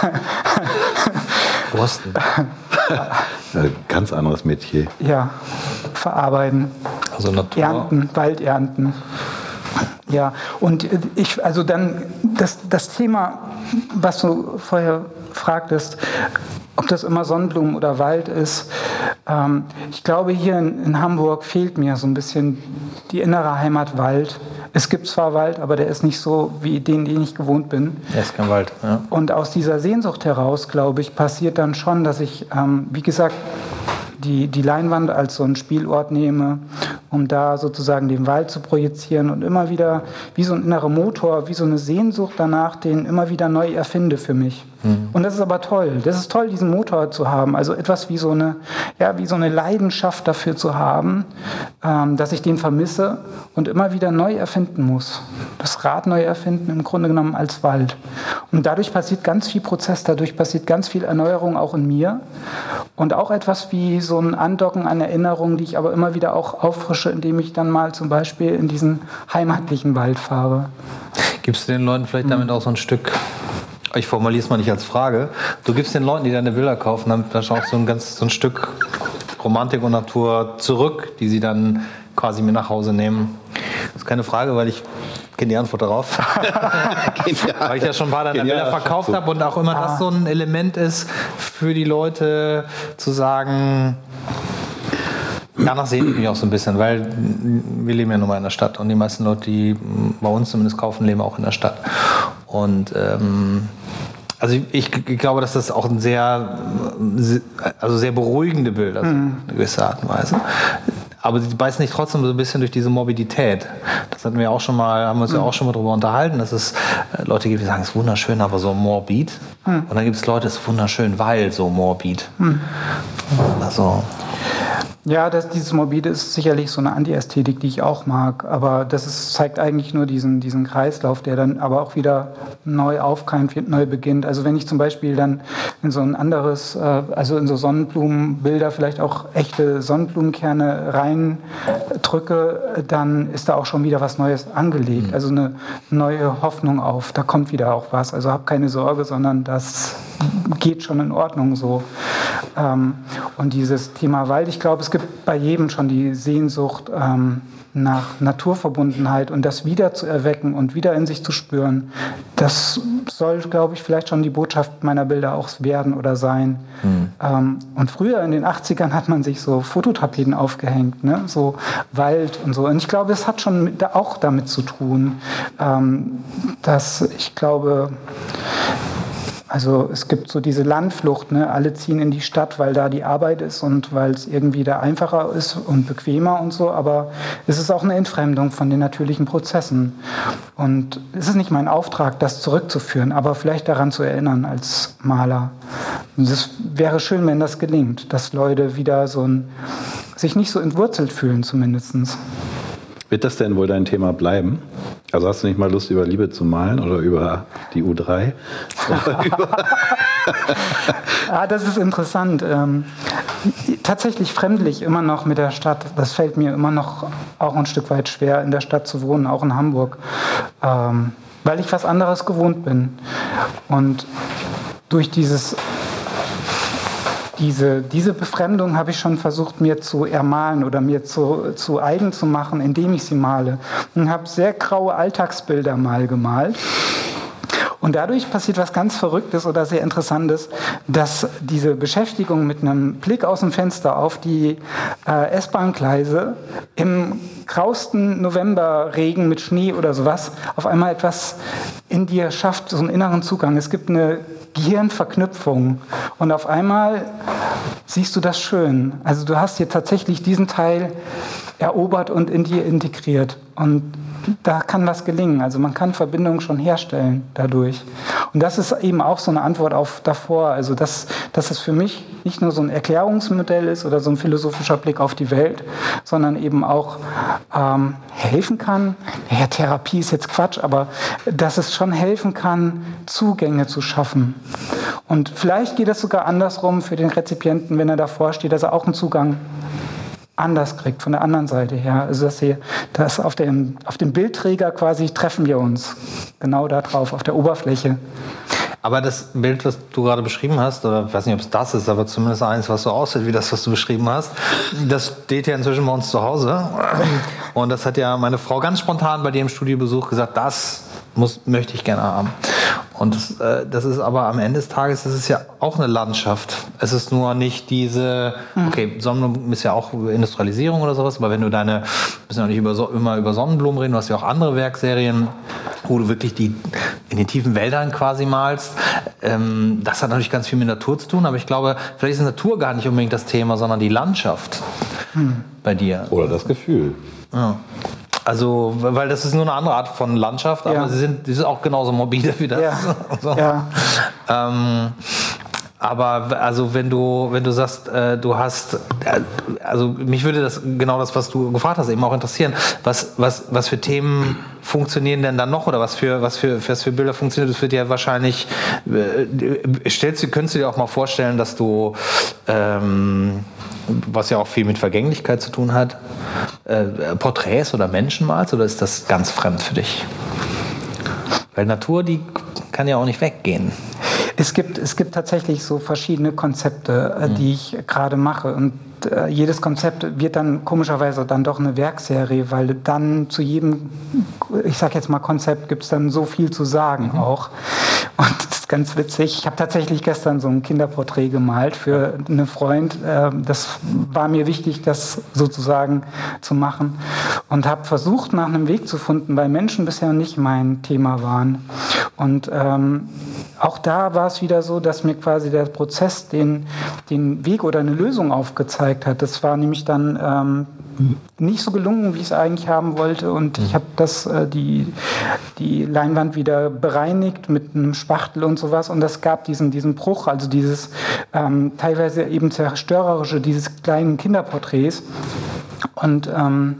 Borsten. ganz anderes Metier. ja, verarbeiten. Also Natur. Ernten, Waldernten. Ja, und ich, also dann das, das Thema, was du vorher fragtest, ob das immer Sonnenblumen oder Wald ist. Ähm, ich glaube, hier in, in Hamburg fehlt mir so ein bisschen die innere Heimat Wald. Es gibt zwar Wald, aber der ist nicht so wie den, den ich gewohnt bin. Er ist kein Wald. Ja. Und aus dieser Sehnsucht heraus, glaube ich, passiert dann schon, dass ich, ähm, wie gesagt, die, die Leinwand als so einen Spielort nehme, um da sozusagen den Wald zu projizieren und immer wieder wie so ein innerer Motor, wie so eine Sehnsucht danach, den immer wieder neu erfinde für mich. Und das ist aber toll. Das ist toll, diesen Motor zu haben. Also etwas wie so eine, ja, wie so eine Leidenschaft dafür zu haben, ähm, dass ich den vermisse und immer wieder neu erfinden muss. Das Rad neu erfinden, im Grunde genommen als Wald. Und dadurch passiert ganz viel Prozess, dadurch passiert ganz viel Erneuerung auch in mir. Und auch etwas wie so ein Andocken an Erinnerungen, die ich aber immer wieder auch auffrische, indem ich dann mal zum Beispiel in diesen heimatlichen Wald fahre. Gibst du den Leuten vielleicht damit auch so ein Stück, ich formuliere es mal nicht als Frage, du gibst den Leuten, die deine Bilder kaufen, damit dann auch so ein, ganz, so ein Stück Romantik und Natur zurück, die sie dann quasi mit nach Hause nehmen? Das ist keine Frage, weil ich kenne die Antwort darauf. [laughs] weil ich ja schon ein paar deiner Genial. Bilder verkauft habe und auch immer das so ein Element ist für die Leute zu sagen, Danach sehne ich mich auch so ein bisschen, weil wir leben ja nun mal in der Stadt und die meisten Leute, die bei uns zumindest kaufen, leben auch in der Stadt. Und ähm, also ich, ich glaube, dass das auch ein sehr, also sehr beruhigende Bilder sind, in gewisser Art und Weise. Aber sie beißen nicht trotzdem so ein bisschen durch diese Morbidität. Das hatten wir auch schon mal, haben wir uns ja auch schon mal drüber unterhalten, dass es äh, Leute gibt, die sagen, es ist wunderschön, aber so morbid. Und dann gibt es Leute, es ist wunderschön, weil so morbid. Also Ja, das, dieses Morbide ist sicherlich so eine Antiästhetik, die ich auch mag. Aber das ist, zeigt eigentlich nur diesen, diesen Kreislauf, der dann aber auch wieder neu aufkeimt, neu beginnt. Also wenn ich zum Beispiel dann in so ein anderes, äh, also in so Sonnenblumenbilder vielleicht auch echte Sonnenblumenkerne reindrücke, dann ist da auch schon wieder was Neues angelegt. Also eine neue Hoffnung auf. Da kommt wieder auch was. Also hab keine Sorge, sondern das geht schon in Ordnung so. Ähm, und dieses Thema Wald, ich glaube, es gibt bei jedem schon die Sehnsucht ähm, nach Naturverbundenheit und das wieder zu erwecken und wieder in sich zu spüren. Das soll, glaube ich, vielleicht schon die Botschaft meiner Bilder auch werden oder sein. Ähm, und früher in den 80ern hat man sich so Fototapeten aufgehängt, ne? so Wald und so. Und ich glaube, es hat schon mit, auch damit zu tun, ähm, dass ich glaube, also es gibt so diese Landflucht, ne? alle ziehen in die Stadt, weil da die Arbeit ist und weil es irgendwie da einfacher ist und bequemer und so, aber es ist auch eine Entfremdung von den natürlichen Prozessen. Und es ist nicht mein Auftrag, das zurückzuführen, aber vielleicht daran zu erinnern als Maler. Und es wäre schön, wenn das gelingt, dass Leute wieder so ein, sich nicht so entwurzelt fühlen zumindestens. Wird das denn wohl dein Thema bleiben? Also hast du nicht mal Lust, über Liebe zu malen oder über die U3? Oder über [laughs] Ah, das ist interessant. Ähm, tatsächlich fremdlich immer noch mit der Stadt. Das fällt mir immer noch auch ein Stück weit schwer, in der Stadt zu wohnen, auch in Hamburg, ähm, weil ich was anderes gewohnt bin. Und durch dieses diese, diese Befremdung habe ich schon versucht, mir zu ermalen oder mir zu, zu eigen zu machen, indem ich sie male. Und habe sehr graue Alltagsbilder mal gemalt. Und dadurch passiert was ganz Verrücktes oder sehr Interessantes, dass diese Beschäftigung mit einem Blick aus dem Fenster auf die äh, S-Bahn-Gleise im grausten Novemberregen mit Schnee oder sowas auf einmal etwas in dir schafft, so einen inneren Zugang. Es gibt eine Gehirnverknüpfung und auf einmal siehst du das schön. Also du hast hier tatsächlich diesen Teil erobert und in dir integriert. Und da kann was gelingen. Also man kann Verbindungen schon herstellen dadurch. Und das ist eben auch so eine Antwort auf davor. Also dass, dass es für mich nicht nur so ein Erklärungsmodell ist oder so ein philosophischer Blick auf die Welt, sondern eben auch ähm, helfen kann. Ja, Therapie ist jetzt Quatsch, aber dass es schon helfen kann, Zugänge zu schaffen. Und vielleicht geht es sogar andersrum für den Rezipienten, wenn er davor steht, dass er auch einen Zugang anders kriegt, von der anderen Seite her. Also dass sie, dass auf dem, auf dem Bildträger quasi treffen wir uns. Genau da drauf, auf der Oberfläche. Aber das Bild, was du gerade beschrieben hast, oder ich weiß nicht, ob es das ist, aber zumindest eins, was so aussieht wie das, was du beschrieben hast, das steht ja inzwischen bei uns zu Hause. Und das hat ja meine Frau ganz spontan bei dir im Studiobesuch gesagt, das muss, möchte ich gerne haben. Und das, äh, das ist aber am Ende des Tages, das ist ja auch eine Landschaft. Es ist nur nicht diese, hm. okay, Sonnenblumen ist ja auch Industrialisierung oder sowas, aber wenn du deine, wir müssen ja nicht über, immer über Sonnenblumen reden, du hast ja auch andere Werkserien, wo du wirklich die in den tiefen Wäldern quasi malst. Ähm, das hat natürlich ganz viel mit Natur zu tun, aber ich glaube, vielleicht ist Natur gar nicht unbedingt das Thema, sondern die Landschaft hm. bei dir. Oder das Gefühl. Ja. Also, weil das ist nur eine andere Art von Landschaft, aber ja. sie, sind, sie sind auch genauso morbide wie das. Ja. [laughs] so. ja. Ähm, aber also wenn du wenn du sagst, äh, du hast, äh, also mich würde das genau das, was du gefragt hast, eben auch interessieren. Was was was für Themen funktionieren denn dann noch oder was für was für was für Bilder funktionieren? Das wird ja wahrscheinlich. Äh, stellst du könntest du dir auch mal vorstellen, dass du ähm, was ja auch viel mit Vergänglichkeit zu tun hat, äh, Porträts oder Menschen malst oder ist das ganz fremd für dich? Weil Natur, die kann ja auch nicht weggehen. Es gibt, es gibt tatsächlich so verschiedene Konzepte, äh, mhm. die ich gerade mache. Und äh, jedes Konzept wird dann komischerweise dann doch eine Werkserie, weil dann zu jedem, ich sag jetzt mal Konzept, gibt es dann so viel zu sagen mhm. auch. Und ist ganz witzig. Ich habe tatsächlich gestern so ein Kinderporträt gemalt für einen Freund. Ähm, das war mir wichtig, das sozusagen zu machen. Und habe versucht, nach einem Weg zu finden, weil Menschen bisher nicht mein Thema waren. Und ähm, auch da war es wieder so, dass mir quasi der Prozess den, den Weg oder eine Lösung aufgezeigt hat. Das war nämlich dann ähm, nicht so gelungen, wie ich es eigentlich haben wollte. Und ich habe das äh, die, die Leinwand wieder bereinigt mit einem Spachtel und sowas. Und das gab diesen, diesen Bruch, also dieses ähm, teilweise eben zerstörerische dieses kleinen Kinderporträts. Und ähm,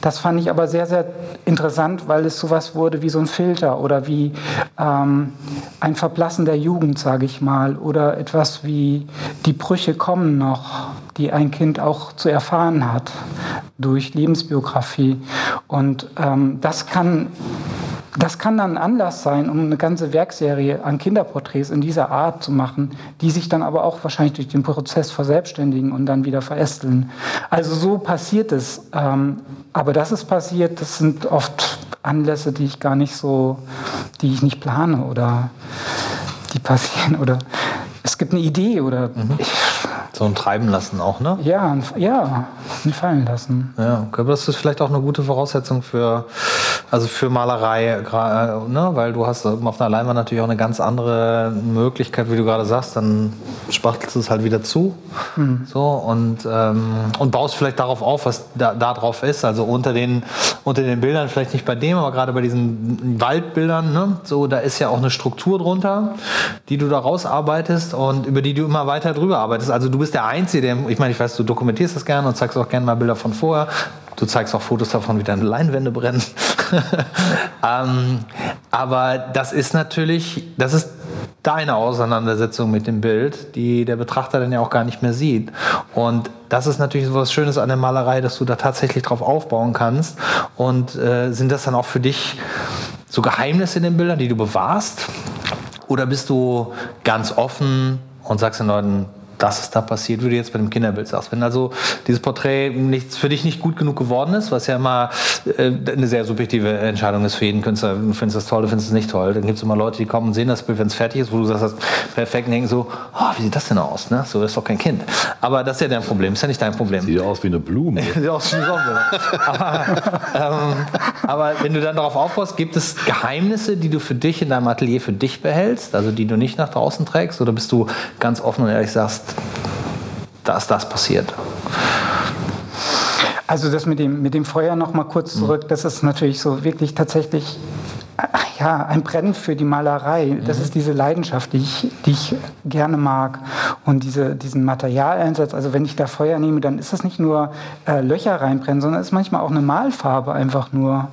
das fand ich aber sehr, sehr interessant, weil es sowas wurde wie so ein Filter oder wie ähm, ein Verblassen der Jugend, sage ich mal, oder etwas wie die Brüche kommen noch, die ein Kind auch zu erfahren hat durch Lebensbiografie. Und ähm, das kann das kann dann Anlass sein, um eine ganze Werkserie an Kinderporträts in dieser Art zu machen, die sich dann aber auch wahrscheinlich durch den Prozess verselbstständigen und dann wieder verästeln. Also so passiert es. Ähm, aber das ist passiert, das sind oft Anlässe, die ich gar nicht so, die ich nicht plane oder die passieren oder es gibt eine Idee oder mhm. so ein Treiben lassen auch, ne? Ja, ja, fallen lassen. Ja, aber das ist vielleicht auch eine gute Voraussetzung für also für Malerei, äh, ne? weil du hast auf einer Leinwand natürlich auch eine ganz andere Möglichkeit, wie du gerade sagst, dann spachtelst du es halt wieder zu mhm. so, und, ähm, und baust vielleicht darauf auf, was da, da, drauf ist. Also unter den, unter den Bildern, vielleicht nicht bei dem, aber gerade bei diesen Waldbildern, ne? so, da ist ja auch eine Struktur drunter, die du da rausarbeitest und über die du immer weiter drüber arbeitest. Also du bist der Einzige, der, ich meine, ich weiß, du dokumentierst das gerne und zeigst auch gerne mal Bilder von vorher. Du zeigst auch Fotos davon, wie deine Leinwände brennen. [laughs] ähm, aber das ist natürlich, das ist deine Auseinandersetzung mit dem Bild, die der Betrachter dann ja auch gar nicht mehr sieht. Und das ist natürlich so was Schönes an der Malerei, dass du da tatsächlich drauf aufbauen kannst. Und äh, sind das dann auch für dich so Geheimnisse in den Bildern, die du bewahrst? Oder bist du ganz offen und sagst den Leuten, das ist da passiert, wie du jetzt bei dem Kinderbild sagst. Wenn also dieses Porträt nicht, für dich nicht gut genug geworden ist, was ja immer äh, eine sehr subjektive Entscheidung ist für jeden Künstler, du findest das toll, du findest es nicht toll, dann gibt es immer Leute, die kommen und sehen das Bild, wenn es fertig ist, wo du sagst, perfekt, und denken so, oh, wie sieht das denn aus? Ne? So ist doch kein Kind. Aber das ist ja dein Problem, ist ja nicht dein Problem. Sieht aus wie eine Blume. [laughs] Sieht aus wie eine Sonne. aber, ähm, aber wenn du dann darauf aufbaust, gibt es Geheimnisse, die du für dich in deinem Atelier für dich behältst, also die du nicht nach draußen trägst, oder bist du ganz offen und ehrlich sagst, da ist das passiert? Also das mit dem, mit dem Feuer noch mal kurz zurück, das ist natürlich so wirklich tatsächlich ja, ein Brennen für die Malerei. Das mhm. ist diese Leidenschaft, die ich, die ich gerne mag. Und diese, diesen Materialeinsatz, also wenn ich da Feuer nehme, dann ist das nicht nur äh, Löcher reinbrennen, sondern es ist manchmal auch eine Malfarbe einfach nur.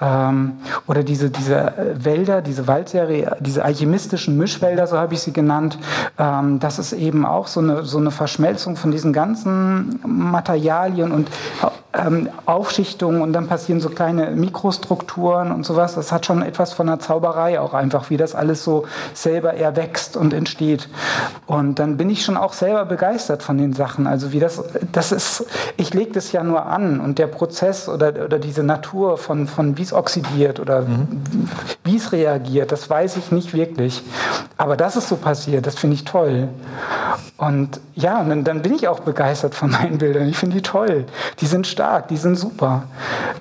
Ähm, oder diese, diese äh, Wälder, diese Waldserie, diese alchemistischen Mischwälder, so habe ich sie genannt. Ähm, das ist eben auch so eine, so eine Verschmelzung von diesen ganzen Materialien und ähm, Aufschichtungen und dann passieren so kleine Mikrostrukturen und sowas. Das hat schon etwas von der Zauberei auch einfach, wie das alles so selber erwächst und entsteht. Und dann bin ich schon auch selber begeistert von den Sachen. Also wie das, das ist, ich lege das ja nur an und der Prozess oder, oder diese Natur von, von wie es oxidiert oder mhm. wie es reagiert, das weiß ich nicht wirklich. Aber das ist so passiert, das finde ich toll. Und ja, und dann, dann bin ich auch begeistert von meinen Bildern. Ich finde die toll. Die sind stark die sind super.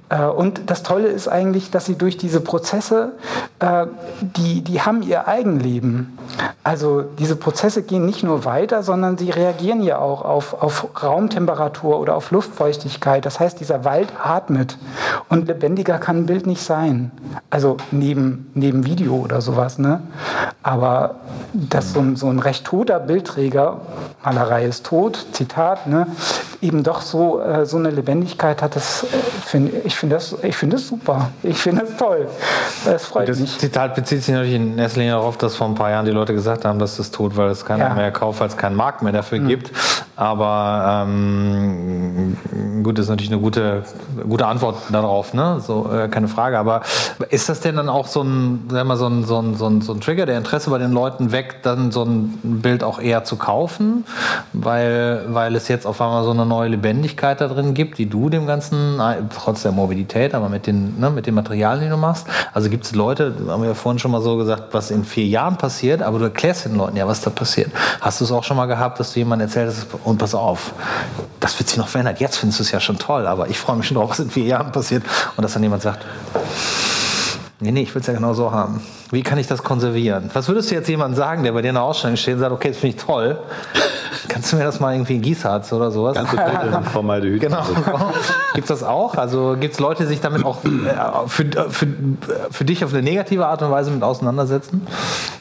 Äh, und das Tolle ist eigentlich, dass sie durch diese Prozesse, äh, die, die haben ihr Eigenleben. Also diese Prozesse gehen nicht nur weiter, sondern sie reagieren ja auch auf, auf Raumtemperatur oder auf Luftfeuchtigkeit. Das heißt, dieser Wald atmet. Und lebendiger kann ein Bild nicht sein. Also neben, neben Video oder sowas. Ne? Aber dass so ein, so ein recht toter Bildträger, Malerei ist tot, Zitat, ne, eben doch so, äh, so eine Lebendigkeit hat, das, äh, find, ich finde das, find das super. Ich finde das toll. Das freut das mich. Zitat bezieht sich natürlich in erster Linie darauf, dass vor ein paar Jahren die Leute gesagt haben, dass das tot, weil es keiner ja. mehr kauft, weil es keinen Markt mehr dafür mhm. gibt. Aber ähm, gut, das ist natürlich eine gute, gute Antwort darauf, ne? so, äh, keine Frage. Aber ist das denn dann auch so ein, sagen wir, so ein, so ein, so ein, so ein Trigger, der Interesse bei den Leuten weckt, dann so ein Bild auch eher zu kaufen, weil, weil es jetzt auf einmal so eine neue Lebendigkeit da drin gibt, die du dem Ganzen, trotz der Mobilität, aber mit den, ne, mit den Materialien, die du machst. Also gibt es Leute, haben wir ja vorhin schon mal so gesagt, was in vier Jahren passiert, aber du erklärst den Leuten ja, was da passiert. Hast du es auch schon mal gehabt, dass du jemandem erzählt hast, und pass auf, das wird sich noch verändern. Jetzt findest du es ja schon toll, aber ich freue mich schon drauf, was in vier Jahren passiert. Und dass dann jemand sagt, Nee, nee, ich will es ja genau so haben. Wie kann ich das konservieren? Was würdest du jetzt jemandem sagen, der bei dir in der Ausstellung steht und sagt, okay, das finde ich toll. Kannst du mir das mal irgendwie in Gießharz oder sowas? Ganze Bilder in Formaldehyd. Genau. [laughs] gibt es das auch? Also gibt es Leute, die sich damit auch äh, für, für, für dich auf eine negative Art und Weise mit auseinandersetzen?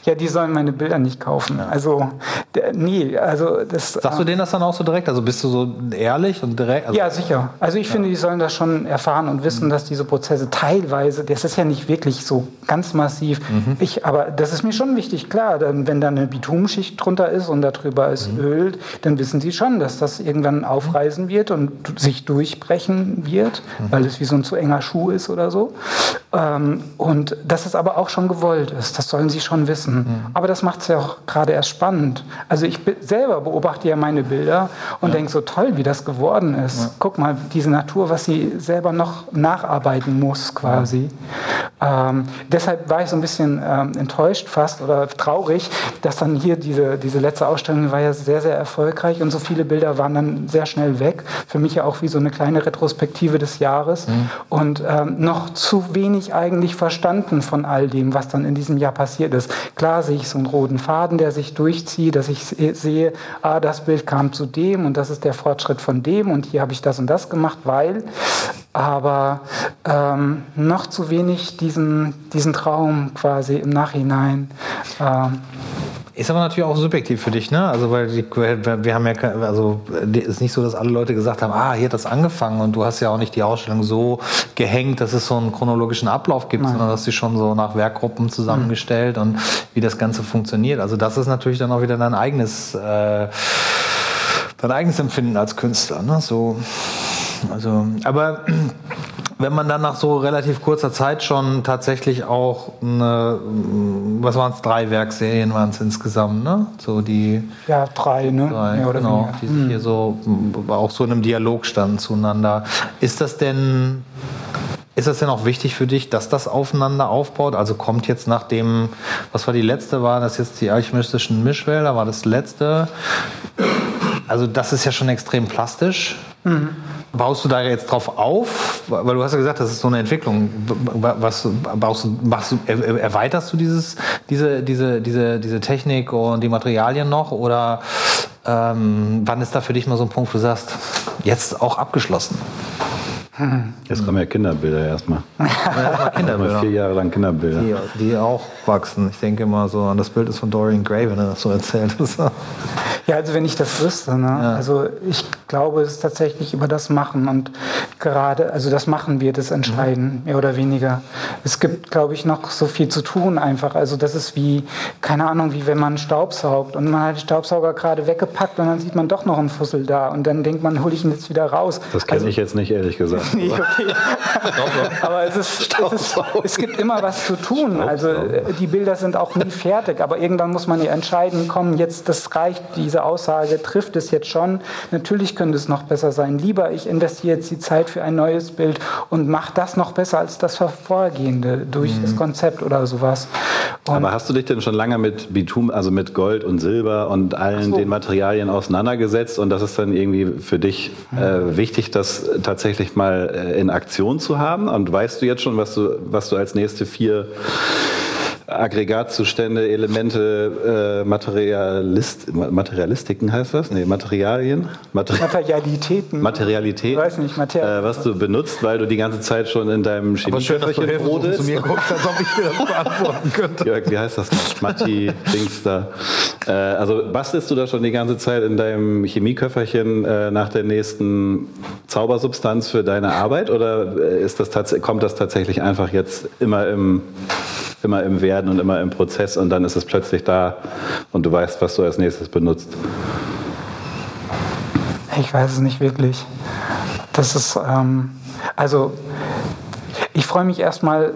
Ja, die sollen meine Bilder nicht kaufen. Also, nee, also das... Sagst du denen das dann auch so direkt? Also bist du so ehrlich und direkt? Also ja, sicher. Also ich ja. finde, die sollen das schon erfahren und wissen, mhm. dass diese Prozesse teilweise, das ist ja nicht wirklich so ganz massiv, mhm. ich, aber das ist mir schon wichtig, klar, dann, wenn da eine Bitumschicht drunter ist und darüber ist mhm. Öl, dann wissen sie schon, dass das irgendwann aufreißen wird und sich durchbrechen wird, mhm. weil es wie so ein zu enger Schuh ist oder so. Ähm, und dass es aber auch schon gewollt ist, das sollen sie schon wissen. Mhm. Aber das macht es ja auch gerade erst spannend. Also ich selber beobachte ja meine Bilder und ja. denke so toll, wie das geworden ist. Ja. Guck mal, diese Natur, was sie selber noch nacharbeiten muss quasi. Ja. Ähm, deshalb war ich so ein bisschen ähm, enttäuscht fast oder traurig, dass dann hier diese, diese letzte Ausstellung war ja sehr, sehr erfolgreich und so viele Bilder waren dann sehr schnell weg. Für mich ja auch wie so eine kleine Retrospektive des Jahres mhm. und ähm, noch zu wenig eigentlich verstanden von all dem, was dann in diesem Jahr passiert ist. Klar sehe ich so einen roten Faden, der sich durchzieht, dass ich sehe, ah, das Bild kam zu dem und das ist der Fortschritt von dem und hier habe ich das und das gemacht, weil, aber ähm, noch zu wenig diesen, diesen Traum quasi im Nachhinein. Ähm, ist aber natürlich auch subjektiv für dich, ne? Also weil die, wir haben ja, also es ist nicht so, dass alle Leute gesagt haben, ah, hier hat das angefangen und du hast ja auch nicht die Ausstellung so gehängt, dass es so einen chronologischen Ablauf gibt, Nein. sondern dass sie schon so nach Werkgruppen zusammengestellt mhm. und wie das Ganze funktioniert. Also das ist natürlich dann auch wieder dein eigenes, äh, dein eigenes Empfinden als Künstler, ne? So, also, aber wenn man dann nach so relativ kurzer Zeit schon tatsächlich auch eine, was waren es, drei Werkserien waren es insgesamt, ne? So die Ja, drei, ne? drei, oder genau, die sich hier so m, auch so in einem Dialog standen zueinander. Ist das denn ist das denn auch wichtig für dich, dass das aufeinander aufbaut? Also kommt jetzt nach dem, was war die letzte, war das jetzt die alchemistischen Mischwälder, war das letzte? Also das ist ja schon extrem plastisch. Baust du da jetzt drauf auf? Weil du hast ja gesagt, das ist so eine Entwicklung. Was baust du, machst du, er- erweiterst du dieses, diese, diese, diese, diese Technik und die Materialien noch? Oder ähm, wann ist da für dich mal so ein Punkt, wo du sagst, jetzt auch abgeschlossen? Jetzt kommen ja Kinderbilder erstmal. [laughs] Mal vier Jahre lang Kinderbilder. Die, die auch wachsen. Ich denke immer so an das Bild ist von Dorian Gray, wenn er das so erzählt. [laughs] Ja, also wenn ich das wüsste, ne? also ich glaube, es ist tatsächlich über das Machen und gerade, also das Machen wir das entscheiden, mehr oder weniger. Es gibt, glaube ich, noch so viel zu tun einfach. Also das ist wie, keine Ahnung, wie wenn man Staubsaugt und man hat den Staubsauger gerade weggepackt und dann sieht man doch noch einen Fussel da und dann denkt man, hole ich ihn jetzt wieder raus. Das kenne Also- ich jetzt nicht, ehrlich gesagt. Nee, [laughs] okay. aber es, ist, es, ist, es gibt immer was zu tun. Also äh, die Bilder sind auch nie fertig, aber irgendwann muss man ja entscheiden, komm, jetzt das reicht, diese Aussage trifft es jetzt schon. Natürlich könnte es noch besser sein. Lieber ich investiere jetzt die Zeit für ein neues Bild und mache das noch besser als das vorhergehende durch das Konzept oder sowas. Und Aber hast du dich denn schon lange mit Bitum, also mit Gold und Silber und allen so. den Materialien auseinandergesetzt und das ist dann irgendwie für dich äh, wichtig, das tatsächlich mal äh, in Aktion zu haben? Und weißt du jetzt schon, was du, was du als nächste vier Aggregatzustände, Elemente, äh, Materialist, Materialistiken heißt das? Nee, Materialien? Materi Materialitäten. Materialität, Ich weiß nicht, Materie. äh, was du benutzt, weil du die ganze Zeit schon in deinem Chemieköfferchen brodelst. guckst, als ob ich dir das beantworten könnte. Jörg, wie heißt das noch? Matti, Dings da. Äh, also bastelst du da schon die ganze Zeit in deinem Chemieköfferchen äh, nach der nächsten Zaubersubstanz für deine Arbeit oder äh, ist das kommt das tatsächlich einfach jetzt immer im, immer im Werden und immer im Prozess und dann ist es plötzlich da und du weißt, was du als nächstes benutzt? Ich weiß es nicht wirklich. Das ist, ähm, also ich freue mich erstmal,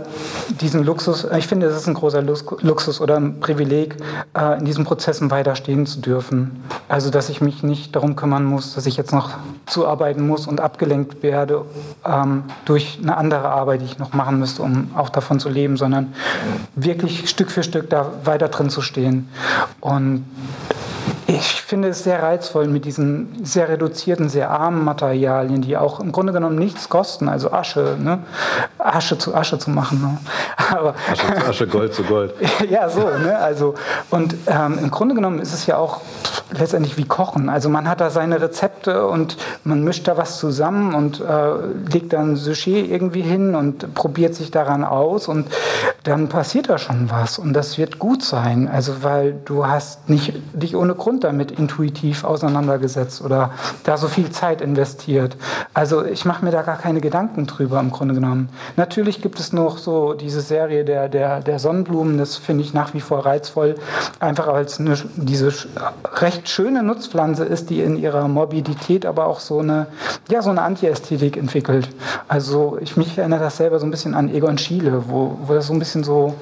diesen Luxus, ich finde, es ist ein großer Lux- Luxus oder ein Privileg, äh, in diesen Prozessen weiter stehen zu dürfen. Also, dass ich mich nicht darum kümmern muss, dass ich jetzt noch zuarbeiten muss und abgelenkt werde ähm, durch eine andere Arbeit, die ich noch machen müsste, um auch davon zu leben, sondern wirklich Stück für Stück da weiter drin zu stehen. Und ich finde es sehr reizvoll mit diesen sehr reduzierten, sehr armen Materialien, die auch im Grunde genommen nichts kosten, also Asche, ne? Asche zu Asche zu machen. Ne? [laughs] Aber Asche, zu Asche, Gold zu Gold. [laughs] ja, so, ne? Also, und ähm, im Grunde genommen ist es ja auch letztendlich wie Kochen. Also man hat da seine Rezepte und man mischt da was zusammen und äh, legt dann Sushi irgendwie hin und probiert sich daran aus und dann passiert da schon was und das wird gut sein. Also weil du hast nicht dich ohne Grund damit intuitiv auseinandergesetzt oder da so viel Zeit investiert. Also ich mache mir da gar keine Gedanken drüber im Grunde genommen. Natürlich gibt es noch so diese Serie der, der, der Sonnenblumen, das finde ich nach wie vor reizvoll, einfach als eine, diese recht schöne Nutzpflanze ist, die in ihrer Morbidität aber auch so eine, ja, so eine Antiästhetik entwickelt. Also ich mich erinnere das selber so ein bisschen an Egon Schiele, wo, wo das so ein bisschen so,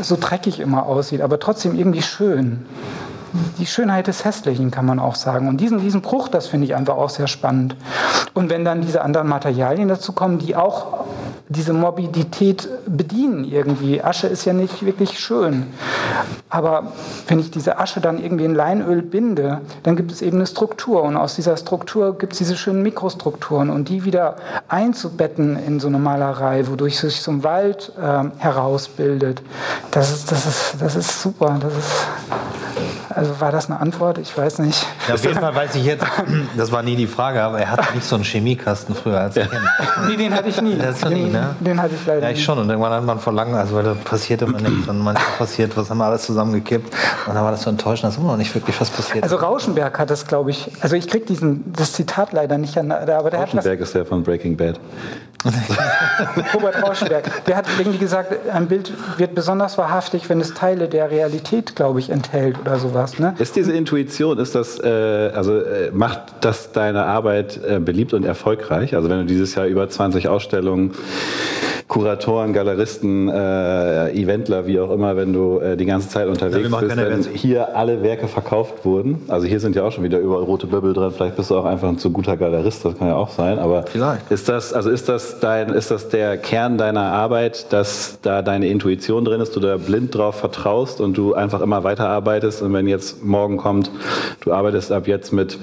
so dreckig immer aussieht, aber trotzdem irgendwie schön die Schönheit des Hässlichen, kann man auch sagen. Und diesen, diesen Bruch, das finde ich einfach auch sehr spannend. Und wenn dann diese anderen Materialien dazu kommen, die auch diese Morbidität bedienen irgendwie. Asche ist ja nicht wirklich schön. Aber wenn ich diese Asche dann irgendwie in Leinöl binde, dann gibt es eben eine Struktur. Und aus dieser Struktur gibt es diese schönen Mikrostrukturen. Und die wieder einzubetten in so eine Malerei, wodurch sich so ein Wald äh, herausbildet, das ist, das, ist, das ist super. Das ist, also war das eine Antwort? Ich weiß nicht. Ja, auf jeden Fall weiß ich jetzt, [clears throat] das war nie die Frage, aber er hatte nicht so einen Chemiekasten früher als Kind. Nee, den hatte ich nie. Das doch nie, den, ne? den hatte ich leider Ja, ich schon. Und irgendwann hat man vor langem, also weil da passierte immer nichts und manchmal passiert, was haben wir alles zusammengekippt. Und dann war das so enttäuschend, dass immer noch nicht wirklich was passiert. Also Rauschenberg hat das, glaube ich, also ich kriege diesen das Zitat leider nicht an, aber der Rauschenberg ist der von Breaking Bad. [laughs] Robert Rauschenberg, der hat irgendwie gesagt, ein Bild wird besonders wahrhaftig, wenn es Teile der Realität, glaube ich, enthält oder sowas. Sowas. Ne? Ist diese Intuition, ist das, äh, also äh, macht das deine Arbeit äh, beliebt und erfolgreich? Also wenn du dieses Jahr über 20 Ausstellungen Kuratoren, Galeristen, äh, Eventler, wie auch immer, wenn du äh, die ganze Zeit unterwegs machen bist, wenn hier alle Werke verkauft wurden. Also hier sind ja auch schon wieder überall rote Böbbel drin. Vielleicht bist du auch einfach ein zu guter Galerist, das kann ja auch sein. Aber Vielleicht. ist das, also ist das dein, ist das der Kern deiner Arbeit, dass da deine Intuition drin ist, du da blind drauf vertraust und du einfach immer weiterarbeitest und wenn jetzt morgen kommt, du arbeitest ab jetzt mit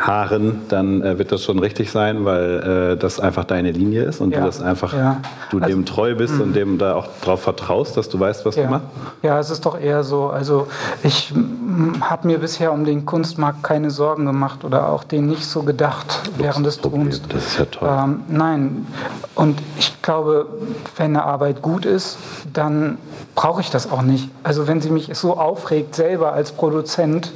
Haaren, dann äh, wird das schon richtig sein, weil äh, das einfach deine Linie ist und Ja. du das einfach, Ja. du Also- dem treu bist und dem da auch drauf vertraust, dass du weißt, was du Ja. machst. ja, es ist doch eher so. Also ich habe mir bisher um den Kunstmarkt keine Sorgen gemacht oder auch den nicht so gedacht während des Tuns. Das ist ja toll. Ähm, nein, und ich glaube, wenn eine Arbeit gut ist, dann brauche ich das auch nicht. Also wenn sie mich so aufregt selber als Produzent,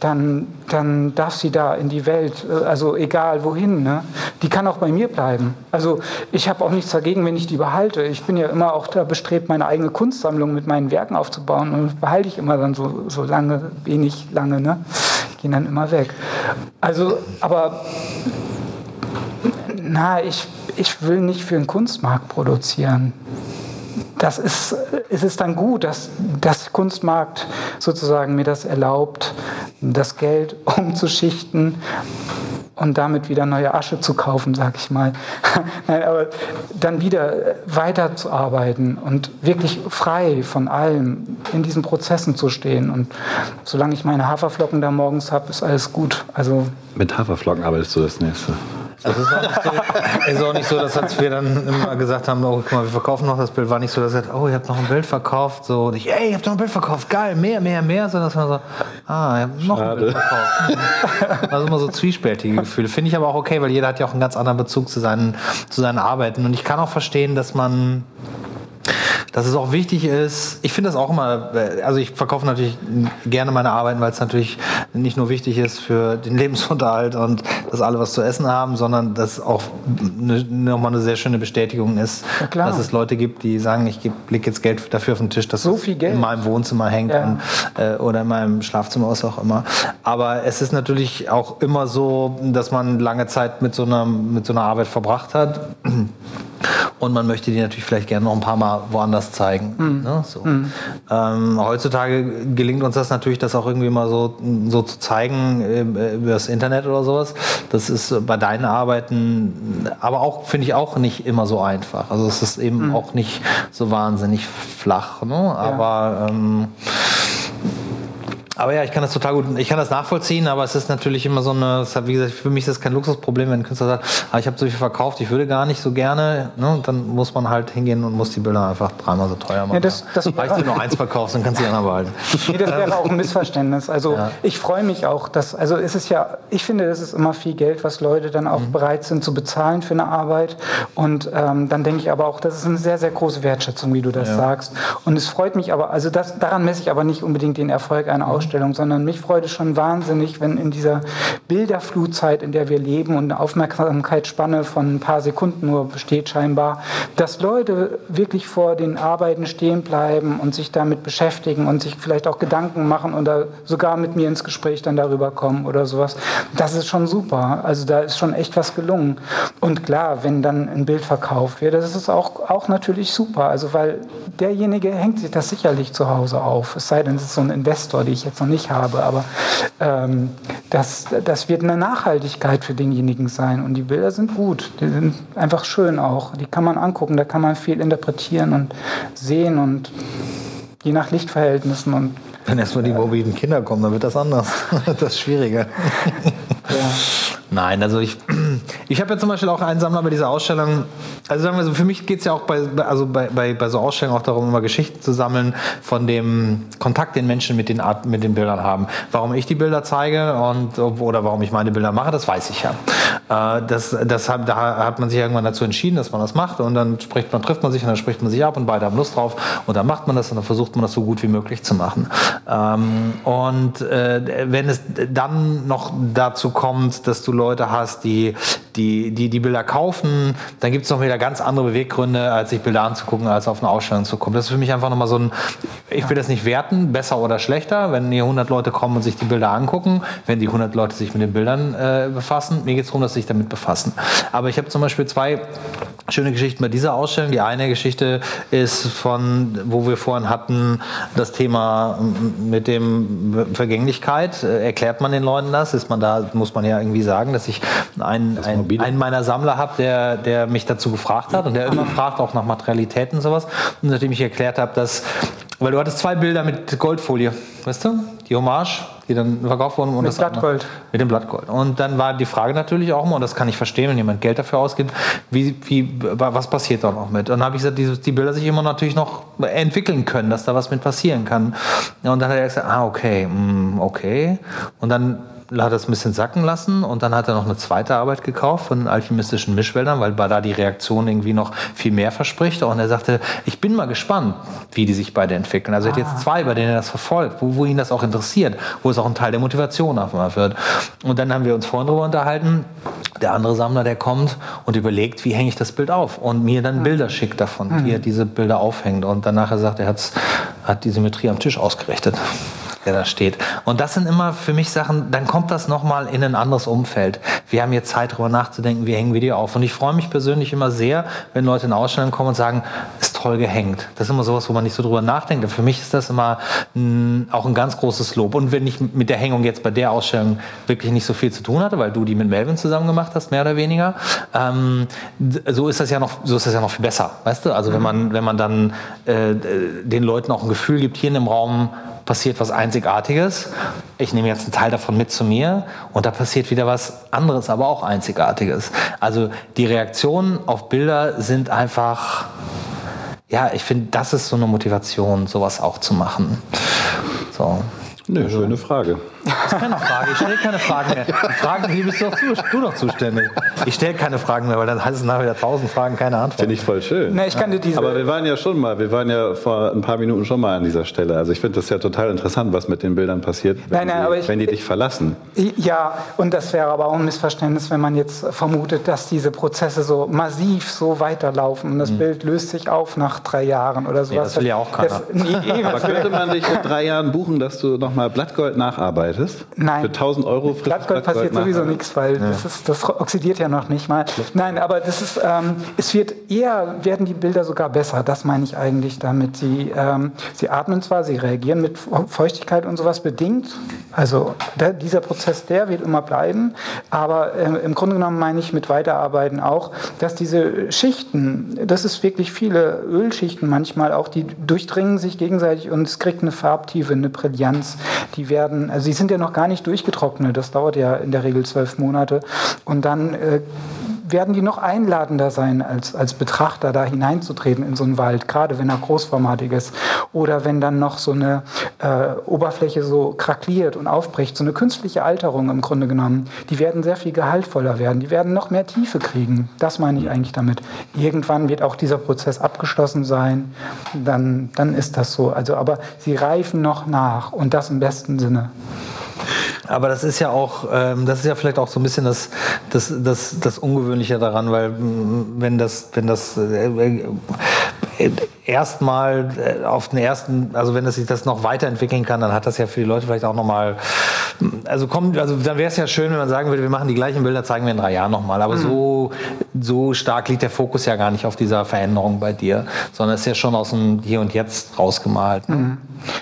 dann, dann darf sie da in die Welt, äh, also egal wohin, ne? die kann auch bei mir bleiben. Also ich habe auch nichts dagegen, wenn ich die behalte. Ich bin ja immer auch da bestrebt, meine eigene Kunstsammlung mit meinen Werken aufzubauen und behalte ich immer dann so, so lange, wenig lange, ne? Die gehen dann immer weg. Also, aber na, ich, ich will nicht für den Kunstmarkt produzieren. Das ist, es ist dann gut, dass das Kunstmarkt sozusagen mir das erlaubt, das Geld [laughs] umzuschichten und damit wieder neue Asche zu kaufen, sag ich mal. [laughs] Nein, aber dann wieder weiterzuarbeiten und wirklich frei von allem in diesen Prozessen zu stehen. Und solange ich meine Haferflocken da morgens habe, ist alles gut. Also Mit Haferflocken arbeitest du das nächste. Also es ist auch nicht so, [laughs] ist auch nicht so dass als wir dann immer gesagt haben, oh, guck mal, wir verkaufen noch das Bild, war nicht so, dass er sagt, oh, ihr habt noch ein Bild verkauft. So, und ich, ey, ihr habt noch ein Bild verkauft, geil, mehr, mehr, mehr. Sondern dass man so, ah, ihr habt noch ein Bild verkauft. Also immer so zwiespältige Gefühle. Finde ich aber auch okay, weil jeder hat ja auch einen ganz anderen Bezug zu seinen, zu seinen Arbeiten. Und ich kann auch verstehen, dass man dass es auch wichtig ist, ich finde das auch immer, also ich verkaufe natürlich gerne meine Arbeiten, weil es natürlich nicht nur wichtig ist für den [laughs] Lebensunterhalt und dass alle was zu essen haben, sondern dass auch eine, nochmal eine sehr schöne Bestätigung ist, Ja, dass es Leute gibt, die sagen, ich lege jetzt Geld dafür auf den Tisch, dass So es viel Geld. in meinem Wohnzimmer hängt Ja. und, äh, oder in meinem Schlafzimmer, was auch immer. Aber es ist natürlich auch immer so, dass man lange Zeit mit so einer, mit so einer Arbeit verbracht hat. Und man möchte die natürlich vielleicht gerne noch ein paar Mal woanders zeigen. Ne? So. Ähm, heutzutage gelingt uns das natürlich, das auch irgendwie mal so, so zu zeigen äh, über das Internet oder sowas. Das ist bei deinen Arbeiten, aber auch, finde ich, auch nicht immer so einfach. Also es ist eben auch nicht so wahnsinnig flach. Ne? Aber ähm, aber ja, ich kann das total gut, ich kann das nachvollziehen, aber es ist natürlich immer so eine, wie gesagt, für mich ist das kein Luxusproblem, wenn ein Künstler sagt, ah, ich habe so viel verkauft, ich würde gar nicht so gerne, ne? Dann muss man halt hingehen und muss die Bilder einfach dreimal so teuer machen. Ja, das- das- Reicht, wenn du nur eins verkaufst, dann kannst du die anderen behalten. Nee, das wäre auch ein Missverständnis. Also Ja. ich freue mich auch, dass, also es ist ja, ich finde, das ist immer viel Geld, was Leute dann auch bereit sind zu bezahlen für eine Arbeit. Und ähm, dann denke ich aber auch, das ist eine sehr, sehr große Wertschätzung, wie du das sagst. Und es freut mich aber, also das, daran messe ich aber nicht unbedingt den Erfolg einer Ausstellung, sondern mich freut es schon wahnsinnig, wenn in dieser Bilderflutzeit, in der wir leben und eine Aufmerksamkeitsspanne von ein paar Sekunden nur besteht scheinbar, dass Leute wirklich vor den Arbeiten stehen bleiben und sich damit beschäftigen und sich vielleicht auch Gedanken machen oder sogar mit mir ins Gespräch dann darüber kommen oder sowas. Das ist schon super. Also da ist schon echt was gelungen. Und klar, wenn dann ein Bild verkauft wird, das ist auch, auch natürlich super. Also weil derjenige hängt sich das sicherlich zu Hause auf. Es sei denn, es ist so ein Investor, den ich jetzt noch nicht habe. Aber ähm, das, das wird eine Nachhaltigkeit für denjenigen sein. Und die Bilder sind gut. Die sind einfach schön auch. Die kann man angucken, da kann man viel interpretieren und sehen und je nach Lichtverhältnissen und Wenn erstmal die mobilen Kinder kommen, dann wird das anders. [laughs] das ist schwieriger. Nein, also ich, ich habe ja zum Beispiel auch einen Sammler bei dieser Ausstellung. Also sagen wir so, für mich geht es ja auch bei, also bei, bei, bei so Ausstellungen auch darum, immer Geschichten zu sammeln von dem Kontakt, den Menschen mit den, Art, mit den Bildern haben. Warum ich die Bilder zeige und oder warum ich meine Bilder mache, das weiß ich ja. Äh, das, das hat, da hat man sich irgendwann dazu entschieden, dass man das macht und dann spricht man, trifft man sich und dann spricht man sich ab und beide haben Lust drauf und dann macht man das und dann versucht man das so gut wie möglich zu machen. Ähm, und äh, wenn es dann noch dazu kommt, dass du Leute hast, die die, die, die Bilder kaufen, dann gibt es noch wieder ganz andere Beweggründe, als sich Bilder anzugucken, als auf eine Ausstellung zu kommen. Das ist für mich einfach nochmal so ein, ich will das nicht werten, besser oder schlechter, wenn hier 100 Leute kommen und sich die Bilder angucken, wenn die 100 Leute sich mit den Bildern äh, befassen. Mir geht es darum, dass sich damit befassen. Aber ich habe zum Beispiel zwei schöne Geschichten bei dieser Ausstellung. Die eine Geschichte ist von, wo wir vorhin hatten, das Thema mit dem Vergänglichkeit. Äh, erklärt man den Leuten das? Ist man da, muss man ja irgendwie sagen, dass ich einen, einen, einen meiner Sammler habe, der, der mich dazu gefragt hat und der immer fragt, auch nach Materialitäten und sowas. Und nachdem ich erklärt habe, dass weil du hattest zwei Bilder mit Goldfolie, weißt du? Die Hommage, die dann verkauft wurden. Und mit das Blattgold. Andere, mit dem Blattgold. Und dann war die Frage natürlich auch immer, und das kann ich verstehen, wenn jemand Geld dafür ausgibt, wie, wie, was passiert da noch mit? Und dann habe ich gesagt, die, die, Bilder sich immer natürlich noch entwickeln können, dass da was mit passieren kann. Und dann hat er gesagt, ah, okay, mm, okay. Und dann hat es ein bisschen sacken lassen und dann hat er noch eine zweite Arbeit gekauft von alchemistischen Mischwäldern, weil da die Reaktion irgendwie noch viel mehr verspricht. Und er sagte, ich bin mal gespannt, wie die sich beide entwickeln. Also er hat jetzt ah. zwei, bei denen er das verfolgt, wo, wo ihn das auch interessiert, wo es auch ein Teil der Motivation auf einmal wird. Und dann haben wir uns vorhin darüber unterhalten, der andere Sammler, der kommt und überlegt, wie hänge ich das Bild auf und mir dann Bilder schickt davon, wie er diese Bilder aufhängt. Und danach er sagt, er hat die Symmetrie am Tisch ausgerichtet der da steht. Und das sind immer für mich Sachen, dann kommt das nochmal in ein anderes Umfeld. Wir haben jetzt Zeit, darüber nachzudenken, wie hängen wir die auf. Und ich freue mich persönlich immer sehr, wenn Leute in Ausstellungen kommen und sagen, ist toll gehängt. Das ist immer sowas, wo man nicht so drüber nachdenkt. für mich ist das immer ein, auch ein ganz großes Lob. Und wenn ich mit der Hängung jetzt bei der Ausstellung wirklich nicht so viel zu tun hatte, weil du die mit Melvin zusammen gemacht hast, mehr oder weniger, ähm, so ist das ja noch, so ist das ja noch viel besser, weißt du? Also wenn man, wenn man dann äh, den Leuten auch ein Gefühl gibt, hier in dem Raum passiert was Einzigartiges. Ich nehme jetzt einen Teil davon mit zu mir und da passiert wieder was anderes, aber auch Einzigartiges. Also die Reaktionen auf Bilder sind einfach, ja, ich finde, das ist so eine Motivation, sowas auch zu machen. So. Nö, schöne Frage. Das ist keine Frage. Ich stelle keine Fragen mehr. Die Fragen, die bist du doch, zu, du doch zuständig. Ich stelle keine Fragen mehr, weil dann heißt es nachher wieder tausend Fragen, keine Antwort. Finde ich voll schön. Nee, ich kann dir diese Aber wir waren ja schon mal, wir waren ja vor ein paar Minuten schon mal an dieser Stelle. Also ich finde das ja total interessant, was mit den Bildern passiert, wenn, nein, nein, die, ich, wenn die dich verlassen. Ja, und das wäre aber auch ein Missverständnis, wenn man jetzt vermutet, dass diese Prozesse so massiv so weiterlaufen und das mhm. Bild löst sich auf nach drei Jahren oder sowas. Nee, das will ja auch keiner. Das, nee, aber könnte man dich in drei Jahren buchen, dass du nochmal Blattgold nacharbeitest? Nein. 1000 Euro Blattgold passiert sowieso nichts, weil ja. das, ist, das oxidiert ja noch nicht mal. Nein, aber das ist, ähm, es wird eher, werden die Bilder sogar besser. Das meine ich eigentlich damit. Sie, ähm, sie atmen zwar, sie reagieren mit Feuchtigkeit und sowas bedingt. Also der, dieser Prozess, der wird immer bleiben. Aber äh, im Grunde genommen meine ich mit Weiterarbeiten auch, dass diese Schichten, das ist wirklich viele Ölschichten manchmal auch, die durchdringen sich gegenseitig und es kriegt eine Farbtiefe, eine Brillanz. Die werden, also sie sind ja noch gar nicht durch durchgetrocknet. Das dauert ja in der Regel zwölf Monate. Und dann äh, werden die noch einladender sein, als, als Betrachter da hineinzutreten in so einen Wald, gerade wenn er großformatig ist. Oder wenn dann noch so eine äh, Oberfläche so krakliert und aufbricht, so eine künstliche Alterung im Grunde genommen. Die werden sehr viel gehaltvoller werden, die werden noch mehr Tiefe kriegen. Das meine ich eigentlich damit. Irgendwann wird auch dieser Prozess abgeschlossen sein, dann, dann ist das so. Also, aber sie reifen noch nach und das im besten Sinne. Aber das ist ja auch, ähm, das ist ja vielleicht auch so ein bisschen das, das, das, das Ungewöhnliche daran, weil mm, wenn das, wenn das äh, äh, erstmal äh, auf den ersten, also wenn es sich das noch weiterentwickeln kann, dann hat das ja für die Leute vielleicht auch nochmal, also kommt, also dann wäre es ja schön, wenn man sagen würde, wir machen die gleichen Bilder, zeigen wir in drei Jahren nochmal. Aber mhm. so, so stark liegt der Fokus ja gar nicht auf dieser Veränderung bei dir, sondern es ist ja schon aus dem Hier und Jetzt rausgemalt. Ne? Mhm.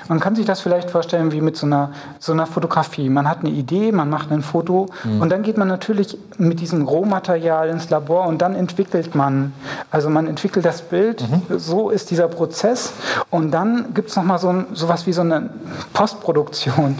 Man kann sich das vielleicht vorstellen wie mit so einer, so einer Fotografie. Man hat eine Idee, man macht ein Foto mhm. und dann geht man natürlich mit diesem Rohmaterial ins Labor und dann entwickelt man, also man entwickelt das Bild, mhm. so ist dieser Prozess und dann gibt es nochmal so ein, sowas wie so eine Postproduktion,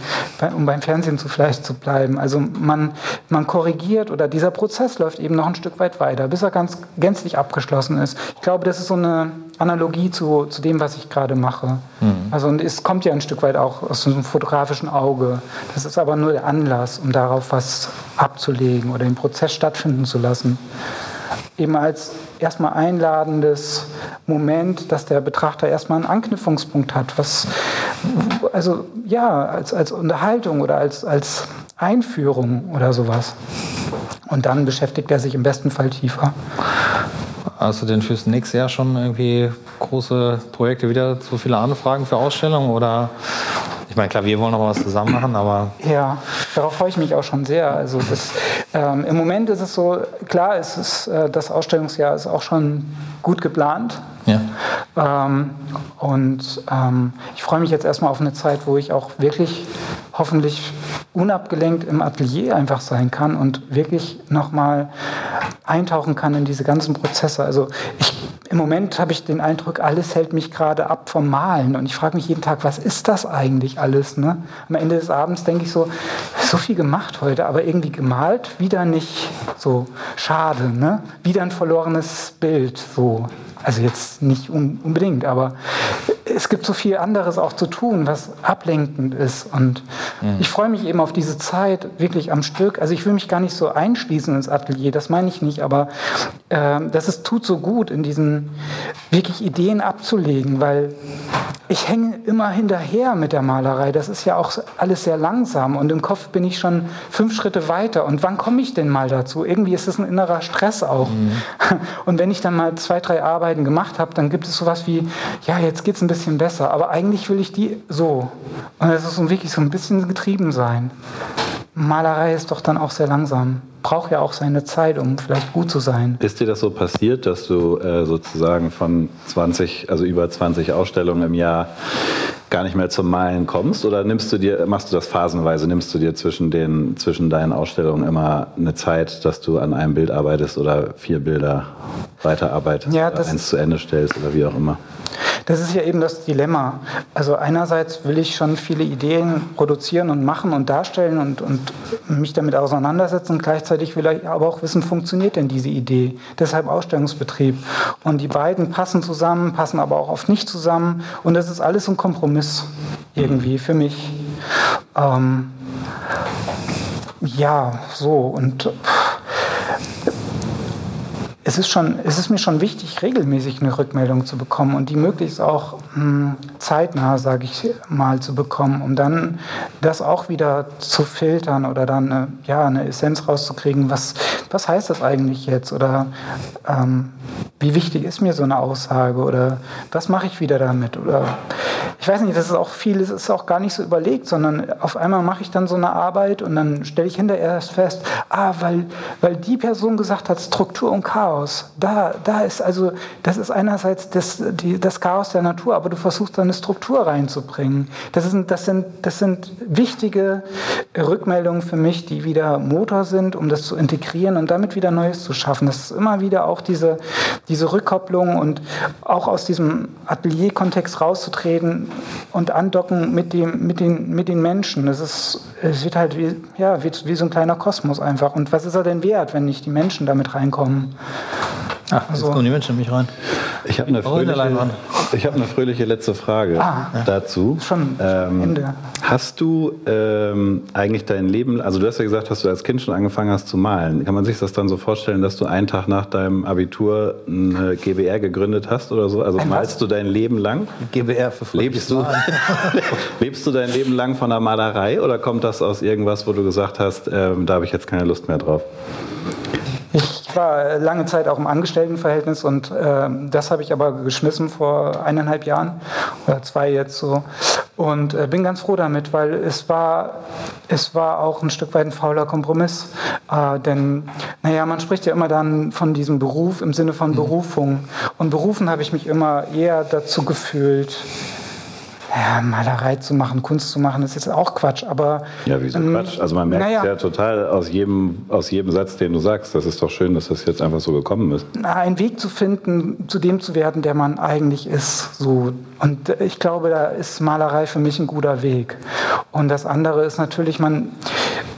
um beim Fernsehen zu vielleicht zu bleiben. Also man, man korrigiert oder dieser Prozess läuft eben noch ein Stück weit weiter, bis er ganz gänzlich abgeschlossen ist. Ich glaube, das ist so eine Analogie zu, zu dem, was ich gerade mache. Mhm. Also und es kommt ja ein Stück weit auch aus einem fotografischen Auge. Das ist aber nur der Anlass, um darauf was abzulegen oder den Prozess stattfinden zu lassen. Eben als erstmal einladendes Moment, dass der Betrachter erstmal einen Anknüpfungspunkt hat, was, also ja, als, als Unterhaltung oder als, als Einführung oder sowas. Und dann beschäftigt er sich im besten Fall tiefer. Hast du denn fürs nächste Jahr schon irgendwie große Projekte wieder, so viele Anfragen für Ausstellungen oder ich meine, klar, wir wollen noch was zusammen machen, aber. Ja, darauf freue ich mich auch schon sehr. Also das, ähm, im Moment ist es so, klar, es ist, äh, das Ausstellungsjahr ist auch schon gut geplant. Ja. Ähm, und ähm, ich freue mich jetzt erstmal auf eine Zeit, wo ich auch wirklich hoffentlich unabgelenkt im Atelier einfach sein kann und wirklich nochmal eintauchen kann in diese ganzen Prozesse. Also ich, im Moment habe ich den Eindruck, alles hält mich gerade ab vom Malen und ich frage mich jeden Tag, was ist das eigentlich alles? Ne? Am Ende des Abends denke ich so, so viel gemacht heute, aber irgendwie gemalt, wieder nicht so schade, ne? wieder ein verlorenes Bild, so. Also jetzt nicht unbedingt, aber es gibt so viel anderes auch zu tun, was ablenkend ist. Und mhm. ich freue mich eben auf diese Zeit wirklich am Stück. Also ich will mich gar nicht so einschließen ins Atelier, das meine ich nicht, aber äh, das ist, tut so gut, in diesen wirklich Ideen abzulegen, weil ich hänge immer hinterher mit der Malerei. Das ist ja auch alles sehr langsam und im Kopf bin ich schon fünf Schritte weiter. Und wann komme ich denn mal dazu? Irgendwie ist es ein innerer Stress auch. Mhm. [laughs] Und wenn ich dann mal zwei, drei Arbeiten gemacht habe, dann gibt es sowas wie, ja, jetzt geht es ein bisschen besser. Aber eigentlich will ich die so. Und es ist wirklich so ein bisschen getrieben sein. Malerei ist doch dann auch sehr langsam. Braucht ja auch seine Zeit, um vielleicht gut zu sein. Ist dir das so passiert, dass du äh, sozusagen von 20, also über 20 Ausstellungen im Jahr gar nicht mehr zum Malen kommst? Oder nimmst du dir, machst du das phasenweise? Nimmst du dir zwischen, den, zwischen deinen Ausstellungen immer eine Zeit, dass du an einem Bild arbeitest oder vier Bilder weiterarbeitest ja, oder eins zu Ende stellst oder wie auch immer? Das ist ja eben das Dilemma. Also einerseits will ich schon viele Ideen produzieren und machen und darstellen und, und mich damit auseinandersetzen. gleichzeitig will ich aber auch wissen, funktioniert denn diese Idee? Deshalb Ausstellungsbetrieb. Und die beiden passen zusammen, passen aber auch oft nicht zusammen. Und das ist alles ein Kompromiss irgendwie für mich. Ähm, ja, so und es ist, schon, es ist mir schon wichtig, regelmäßig eine Rückmeldung zu bekommen und die möglichst auch mh, hm, zeitnah, sage ich mal, zu bekommen, um dann das auch wieder zu filtern oder dann eine, ja, eine Essenz rauszukriegen. Was, was heißt das eigentlich jetzt? Oder ähm, wie wichtig ist mir so eine Aussage? Oder was mache ich wieder damit? Oder ich weiß nicht, das ist auch viel, es ist auch gar nicht so überlegt, sondern auf einmal mache ich dann so eine Arbeit und dann stelle ich hinterher erst fest, ah, weil, weil die Person gesagt hat, Struktur und Chaos. Da, da ist also, das ist einerseits das, die, das Chaos der Natur, aber du versuchst da eine Struktur reinzubringen. Das, ist, das, sind, das sind wichtige Rückmeldungen für mich, die wieder Motor sind, um das zu integrieren und damit wieder Neues zu schaffen. Das ist immer wieder auch diese, diese Rückkopplung und auch aus diesem Atelierkontext rauszutreten und andocken mit, dem, mit, den, mit den Menschen. Das ist, es wird halt wie, ja, wie, wie so ein kleiner Kosmos einfach. Und was ist er denn wert, wenn nicht die Menschen damit reinkommen? Ach, also, kommen die Menschen nämlich rein. Ich habe eine, fröhliche, hab eine fröhliche letzte Frage ah, dazu. Schon ähm, Ende. Hast du ähm, eigentlich dein Leben, also du hast ja gesagt, dass du als Kind schon angefangen hast zu malen. Kann man sich das dann so vorstellen, dass du einen Tag nach deinem Abitur eine GBR gegründet hast oder so? Also Ein malst was? du dein Leben lang? GBR für lebst du, [laughs] lebst du dein Leben lang von der Malerei oder kommt das aus irgendwas, wo du gesagt hast, ähm, da habe ich jetzt keine Lust mehr drauf? Ich war lange Zeit auch im Angestelltenverhältnis und äh, das habe ich aber geschmissen vor eineinhalb Jahren oder zwei jetzt so. Und äh, bin ganz froh damit, weil es war, es war auch ein Stück weit ein fauler Kompromiss. Äh, denn, naja, man spricht ja immer dann von diesem Beruf im Sinne von mhm. Berufung. Und berufen habe ich mich immer eher dazu gefühlt, ja, Malerei zu machen, Kunst zu machen, ist jetzt auch Quatsch, aber... Ja, wieso ähm, Quatsch? Also man merkt naja, ja total aus jedem, aus jedem Satz, den du sagst. Das ist doch schön, dass das jetzt einfach so gekommen ist. Einen Weg zu finden, zu dem zu werden, der man eigentlich ist. So. Und ich glaube, da ist Malerei für mich ein guter Weg. Und das andere ist natürlich, man...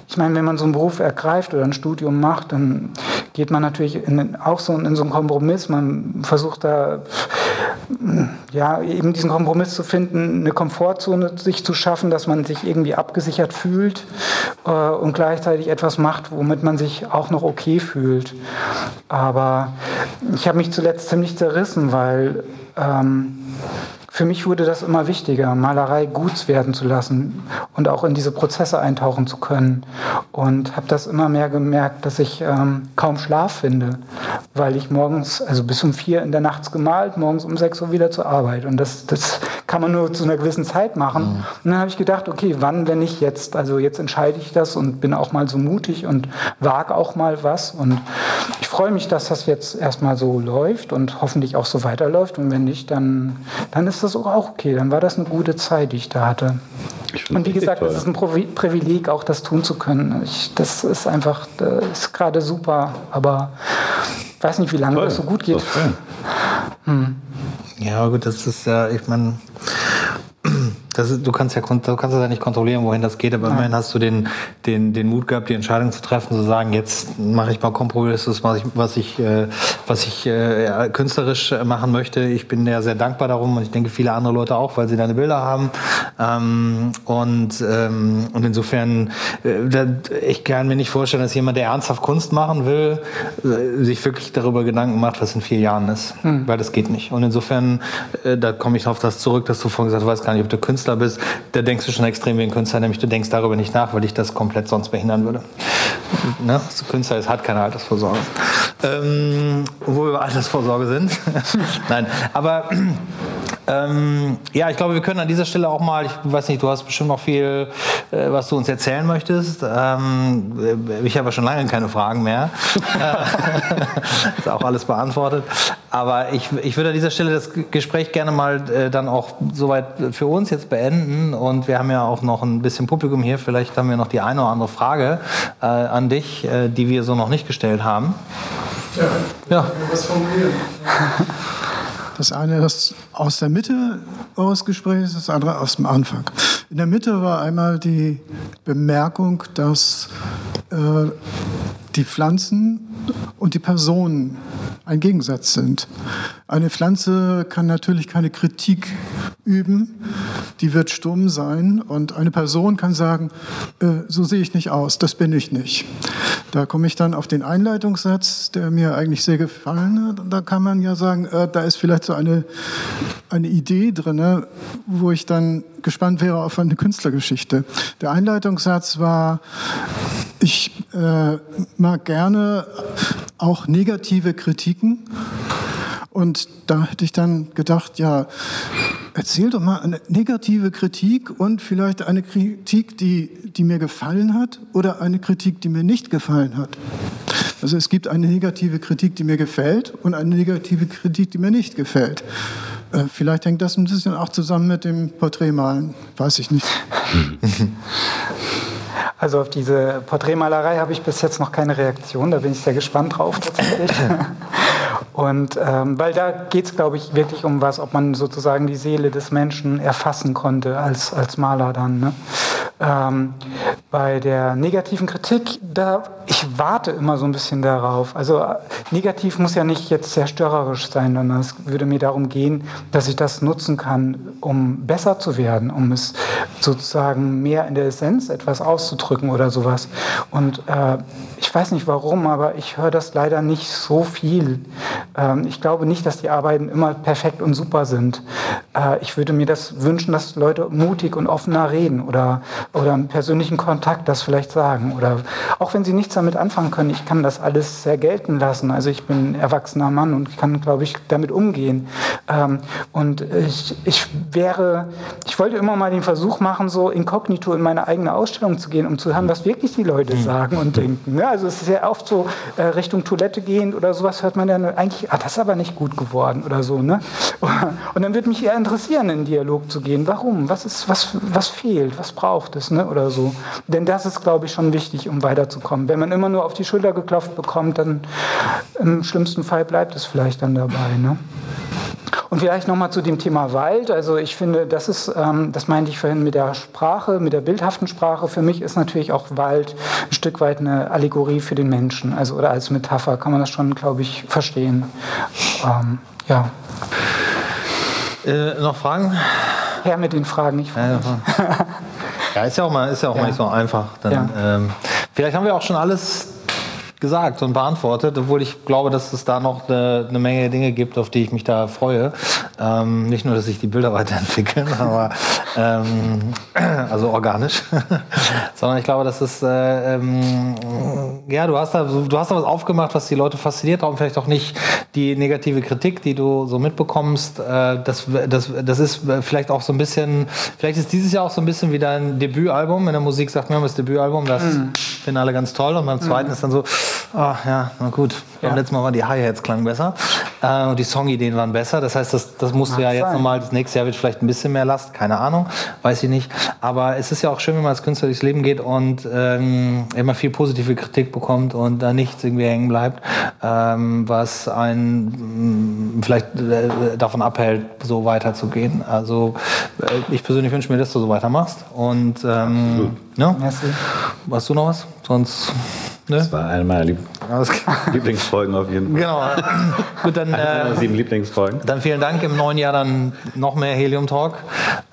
Ich meine, wenn man so einen Beruf ergreift oder ein Studium macht, dann geht man natürlich in, auch so in so einen Kompromiss. Man versucht da ja, eben diesen Kompromiss zu finden, eine Komfortzone sich zu schaffen, dass man sich irgendwie abgesichert fühlt äh, und gleichzeitig etwas macht, womit man sich auch noch okay fühlt. Aber ich habe mich zuletzt ziemlich zerrissen, weil ähm, für mich wurde das immer wichtiger, Malerei gut werden zu lassen und auch in diese Prozesse eintauchen zu können. Und habe das immer mehr gemerkt, dass ich ähm, kaum Schlaf finde, weil ich morgens, also bis um vier in der Nacht gemalt, morgens um sechs Uhr wieder zur Arbeit. Und das, das kann man nur zu einer gewissen Zeit machen. Mhm. Und dann habe ich gedacht, okay, wann, wenn nicht jetzt? Also jetzt entscheide ich das und bin auch mal so mutig und wage auch mal was. Und ich freue mich, dass das jetzt erstmal so läuft und hoffentlich auch so weiterläuft. Und wenn nicht, dann, dann ist das auch okay. Dann war das eine gute Zeit, die ich da hatte. Ich und wie gesagt, es ist ein Privileg, auch das tun zu können. Ich, das ist einfach, das ist gerade super. Aber ich weiß nicht, wie lange toll. das so gut geht. Hm. Ja, gut, das ist ja, ich meine, das du kannst ja du kannst das ja nicht kontrollieren, wohin das geht, aber immerhin hast du den, den, den Mut gehabt, die Entscheidung zu treffen, zu sagen, jetzt mache ich mal Kompromisses, was ich, was ich, äh, was ich äh, künstlerisch machen möchte. Ich bin ja sehr dankbar darum und ich denke viele andere Leute auch, weil sie deine Bilder haben. Ähm, und, ähm, und insofern, äh, ich kann mir nicht vorstellen, dass jemand, der ernsthaft Kunst machen will, äh, sich wirklich darüber Gedanken macht, was in vier Jahren ist. Hm. Weil das geht nicht. Und insofern, äh, da komme ich auf das zurück, dass du vorhin gesagt hast, du weißt gar nicht, ob du Künstler Künstler bist, da denkst du schon extrem wie ein Künstler, nämlich du denkst darüber nicht nach, weil dich das komplett sonst behindern würde. Ne? So Künstler ist, hat keine Altersvorsorge. Ähm, wo wir über Altersvorsorge sind. [laughs] Nein, aber ähm, ja, ich glaube, wir können an dieser Stelle auch mal, ich weiß nicht, du hast bestimmt noch viel, äh, was du uns erzählen möchtest. Ähm, ich habe schon lange keine Fragen mehr. [laughs] ist auch alles beantwortet. Aber ich, ich würde an dieser Stelle das Gespräch gerne mal äh, dann auch soweit für uns jetzt beenden. Und wir haben ja auch noch ein bisschen Publikum hier. Vielleicht haben wir noch die eine oder andere Frage äh, an dich, äh, die wir so noch nicht gestellt haben. Ja, ja. was formulieren. [laughs] Das eine ist aus der Mitte eures Gesprächs, das andere aus dem Anfang. In der Mitte war einmal die Bemerkung, dass äh, die Pflanzen und die Personen ein Gegensatz sind. Eine Pflanze kann natürlich keine Kritik üben, die wird stumm sein und eine Person kann sagen, äh, so sehe ich nicht aus, das bin ich nicht. Da komme ich dann auf den Einleitungssatz, der mir eigentlich sehr gefallen hat. Da kann man ja sagen, äh, da ist vielleicht so eine, eine Idee drin, wo ich dann gespannt wäre auf eine Künstlergeschichte. Der Einleitungssatz war, ich äh, mag gerne auch negative Kritiken. Und da hätte ich dann gedacht, ja, erzähl doch mal eine negative Kritik und vielleicht eine Kritik, die, die mir gefallen hat oder eine Kritik, die mir nicht gefallen hat. Also es gibt eine negative Kritik, die mir gefällt und eine negative Kritik, die mir nicht gefällt. Äh, vielleicht hängt das ein bisschen auch zusammen mit dem Porträtmalen, weiß ich nicht. [laughs] Also auf diese Porträtmalerei habe ich bis jetzt noch keine Reaktion, da bin ich sehr gespannt drauf tatsächlich. [laughs] Und ähm, weil da geht es, glaube ich, wirklich um was, ob man sozusagen die Seele des Menschen erfassen konnte als, als Maler dann. Ne? Ähm, bei der negativen Kritik, da ich warte immer so ein bisschen darauf. Also negativ muss ja nicht jetzt zerstörerisch sein, sondern es würde mir darum gehen, dass ich das nutzen kann, um besser zu werden, um es sozusagen mehr in der Essenz etwas auszudrücken oder sowas. Und äh, ich weiß nicht warum, aber ich höre das leider nicht so viel. Ähm, ich glaube nicht, dass die Arbeiten immer perfekt und super sind. Äh, ich würde mir das wünschen, dass Leute mutig und offener reden oder, oder im persönlichen Kontakt das vielleicht sagen. Oder auch wenn sie nichts damit anfangen können, ich kann das alles sehr gelten lassen. Also ich bin ein erwachsener Mann und kann, glaube ich, damit umgehen. Ähm, und ich, ich wäre, ich wollte immer mal den Versuch machen, so inkognito in meine eigene Ausstellung zu gehen, um zu hören, was wirklich die Leute mhm. sagen und denken. Ja, also es ist sehr oft so äh, Richtung Toilette gehend oder sowas hört man dann eigentlich, ah, das ist aber nicht gut geworden oder so. Ne? Und dann würde mich eher interessieren, in den Dialog zu gehen. Warum? Was, ist, was, was fehlt? Was braucht es? Ne? Oder so. Denn das ist, glaube ich, schon wichtig, um weiterzukommen. Wenn man immer nur auf die Schulter geklopft bekommt, dann im schlimmsten Fall bleibt es vielleicht dann dabei. Ne? Und vielleicht nochmal zu dem Thema Wald. Also ich finde, das ist, ähm, das meinte ich vorhin mit der Sprache, mit der bildhaften Sprache. Für mich ist natürlich auch Wald ein Stück weit eine Allegorie für den Menschen. Also oder als Metapher kann man das schon, glaube ich, verstehen. Ähm, ja. Äh, noch Fragen? Her mit den Fragen, nicht Ja, ja, ist ja auch mal, ist ja auch Ja. mal nicht so einfach. Dann, Ja. ähm, vielleicht haben wir auch schon alles gesagt und beantwortet, obwohl ich glaube, dass es da noch eine, eine Menge Dinge gibt, auf die ich mich da freue. Ähm, nicht nur, dass sich die Bilder [laughs] weiterentwickeln, aber ähm, [clears throat] also organisch, [laughs] sondern ich glaube, dass es äh, ähm, ja, du hast da du hast da was aufgemacht, was die Leute fasziniert, darum vielleicht auch nicht die negative Kritik, die du so mitbekommst. Äh, das, das, das ist vielleicht auch so ein bisschen, vielleicht ist dieses Jahr auch so ein bisschen wie dein Debütalbum. In der Musik sagt man, das Debütalbum, das finden alle ganz toll. Und beim zweiten ist dann so, ach ja, na gut, beim Ja. letzten Mal waren die Hi-Hats klang besser äh, und die Songideen waren besser. Das heißt, das, das musst du ja jetzt nochmal, das nächste Jahr wird vielleicht ein bisschen mehr Last, keine Ahnung, weiß ich nicht. Aber es ist ja auch schön, wenn man als Künstler durchs Leben geht und ähm, immer viel positive Kritik bekommt und da nichts irgendwie hängen bleibt, ähm, was einen mh, vielleicht äh, davon abhält, so weiterzugehen. Also äh, ich persönlich wünsche mir, dass du so weitermachst. Und ähm, ja, Merci. hast du noch was? Sonst. Ne? Das war eine meiner Lieb. Lieblingsfolgen auf jeden Fall. Genau. [laughs] Gut, dann, Eine äh, meiner sieben Lieblingsfolgen. dann vielen Dank. Im neuen Jahr dann noch mehr Helium Talk.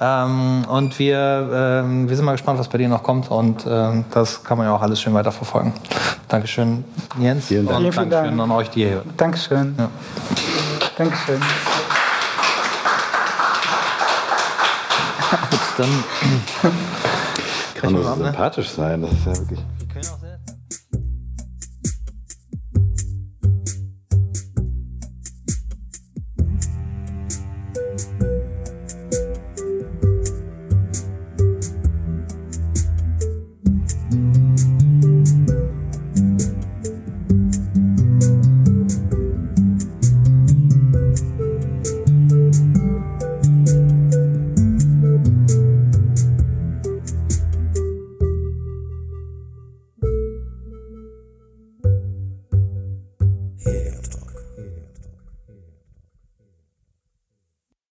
Ähm, und wir, ähm, wir sind mal gespannt, was bei dir noch kommt. Und ähm, das kann man ja auch alles schön weiterverfolgen. Dankeschön, Jens. Vielen Dank. Und Vielen, vielen Dankeschön Dank. an euch, die ihr hört. Dankeschön. Ja. Dankeschön. Gut, dann. [laughs] Kann nur so ne? sympathisch sein. Das ist ja wirklich.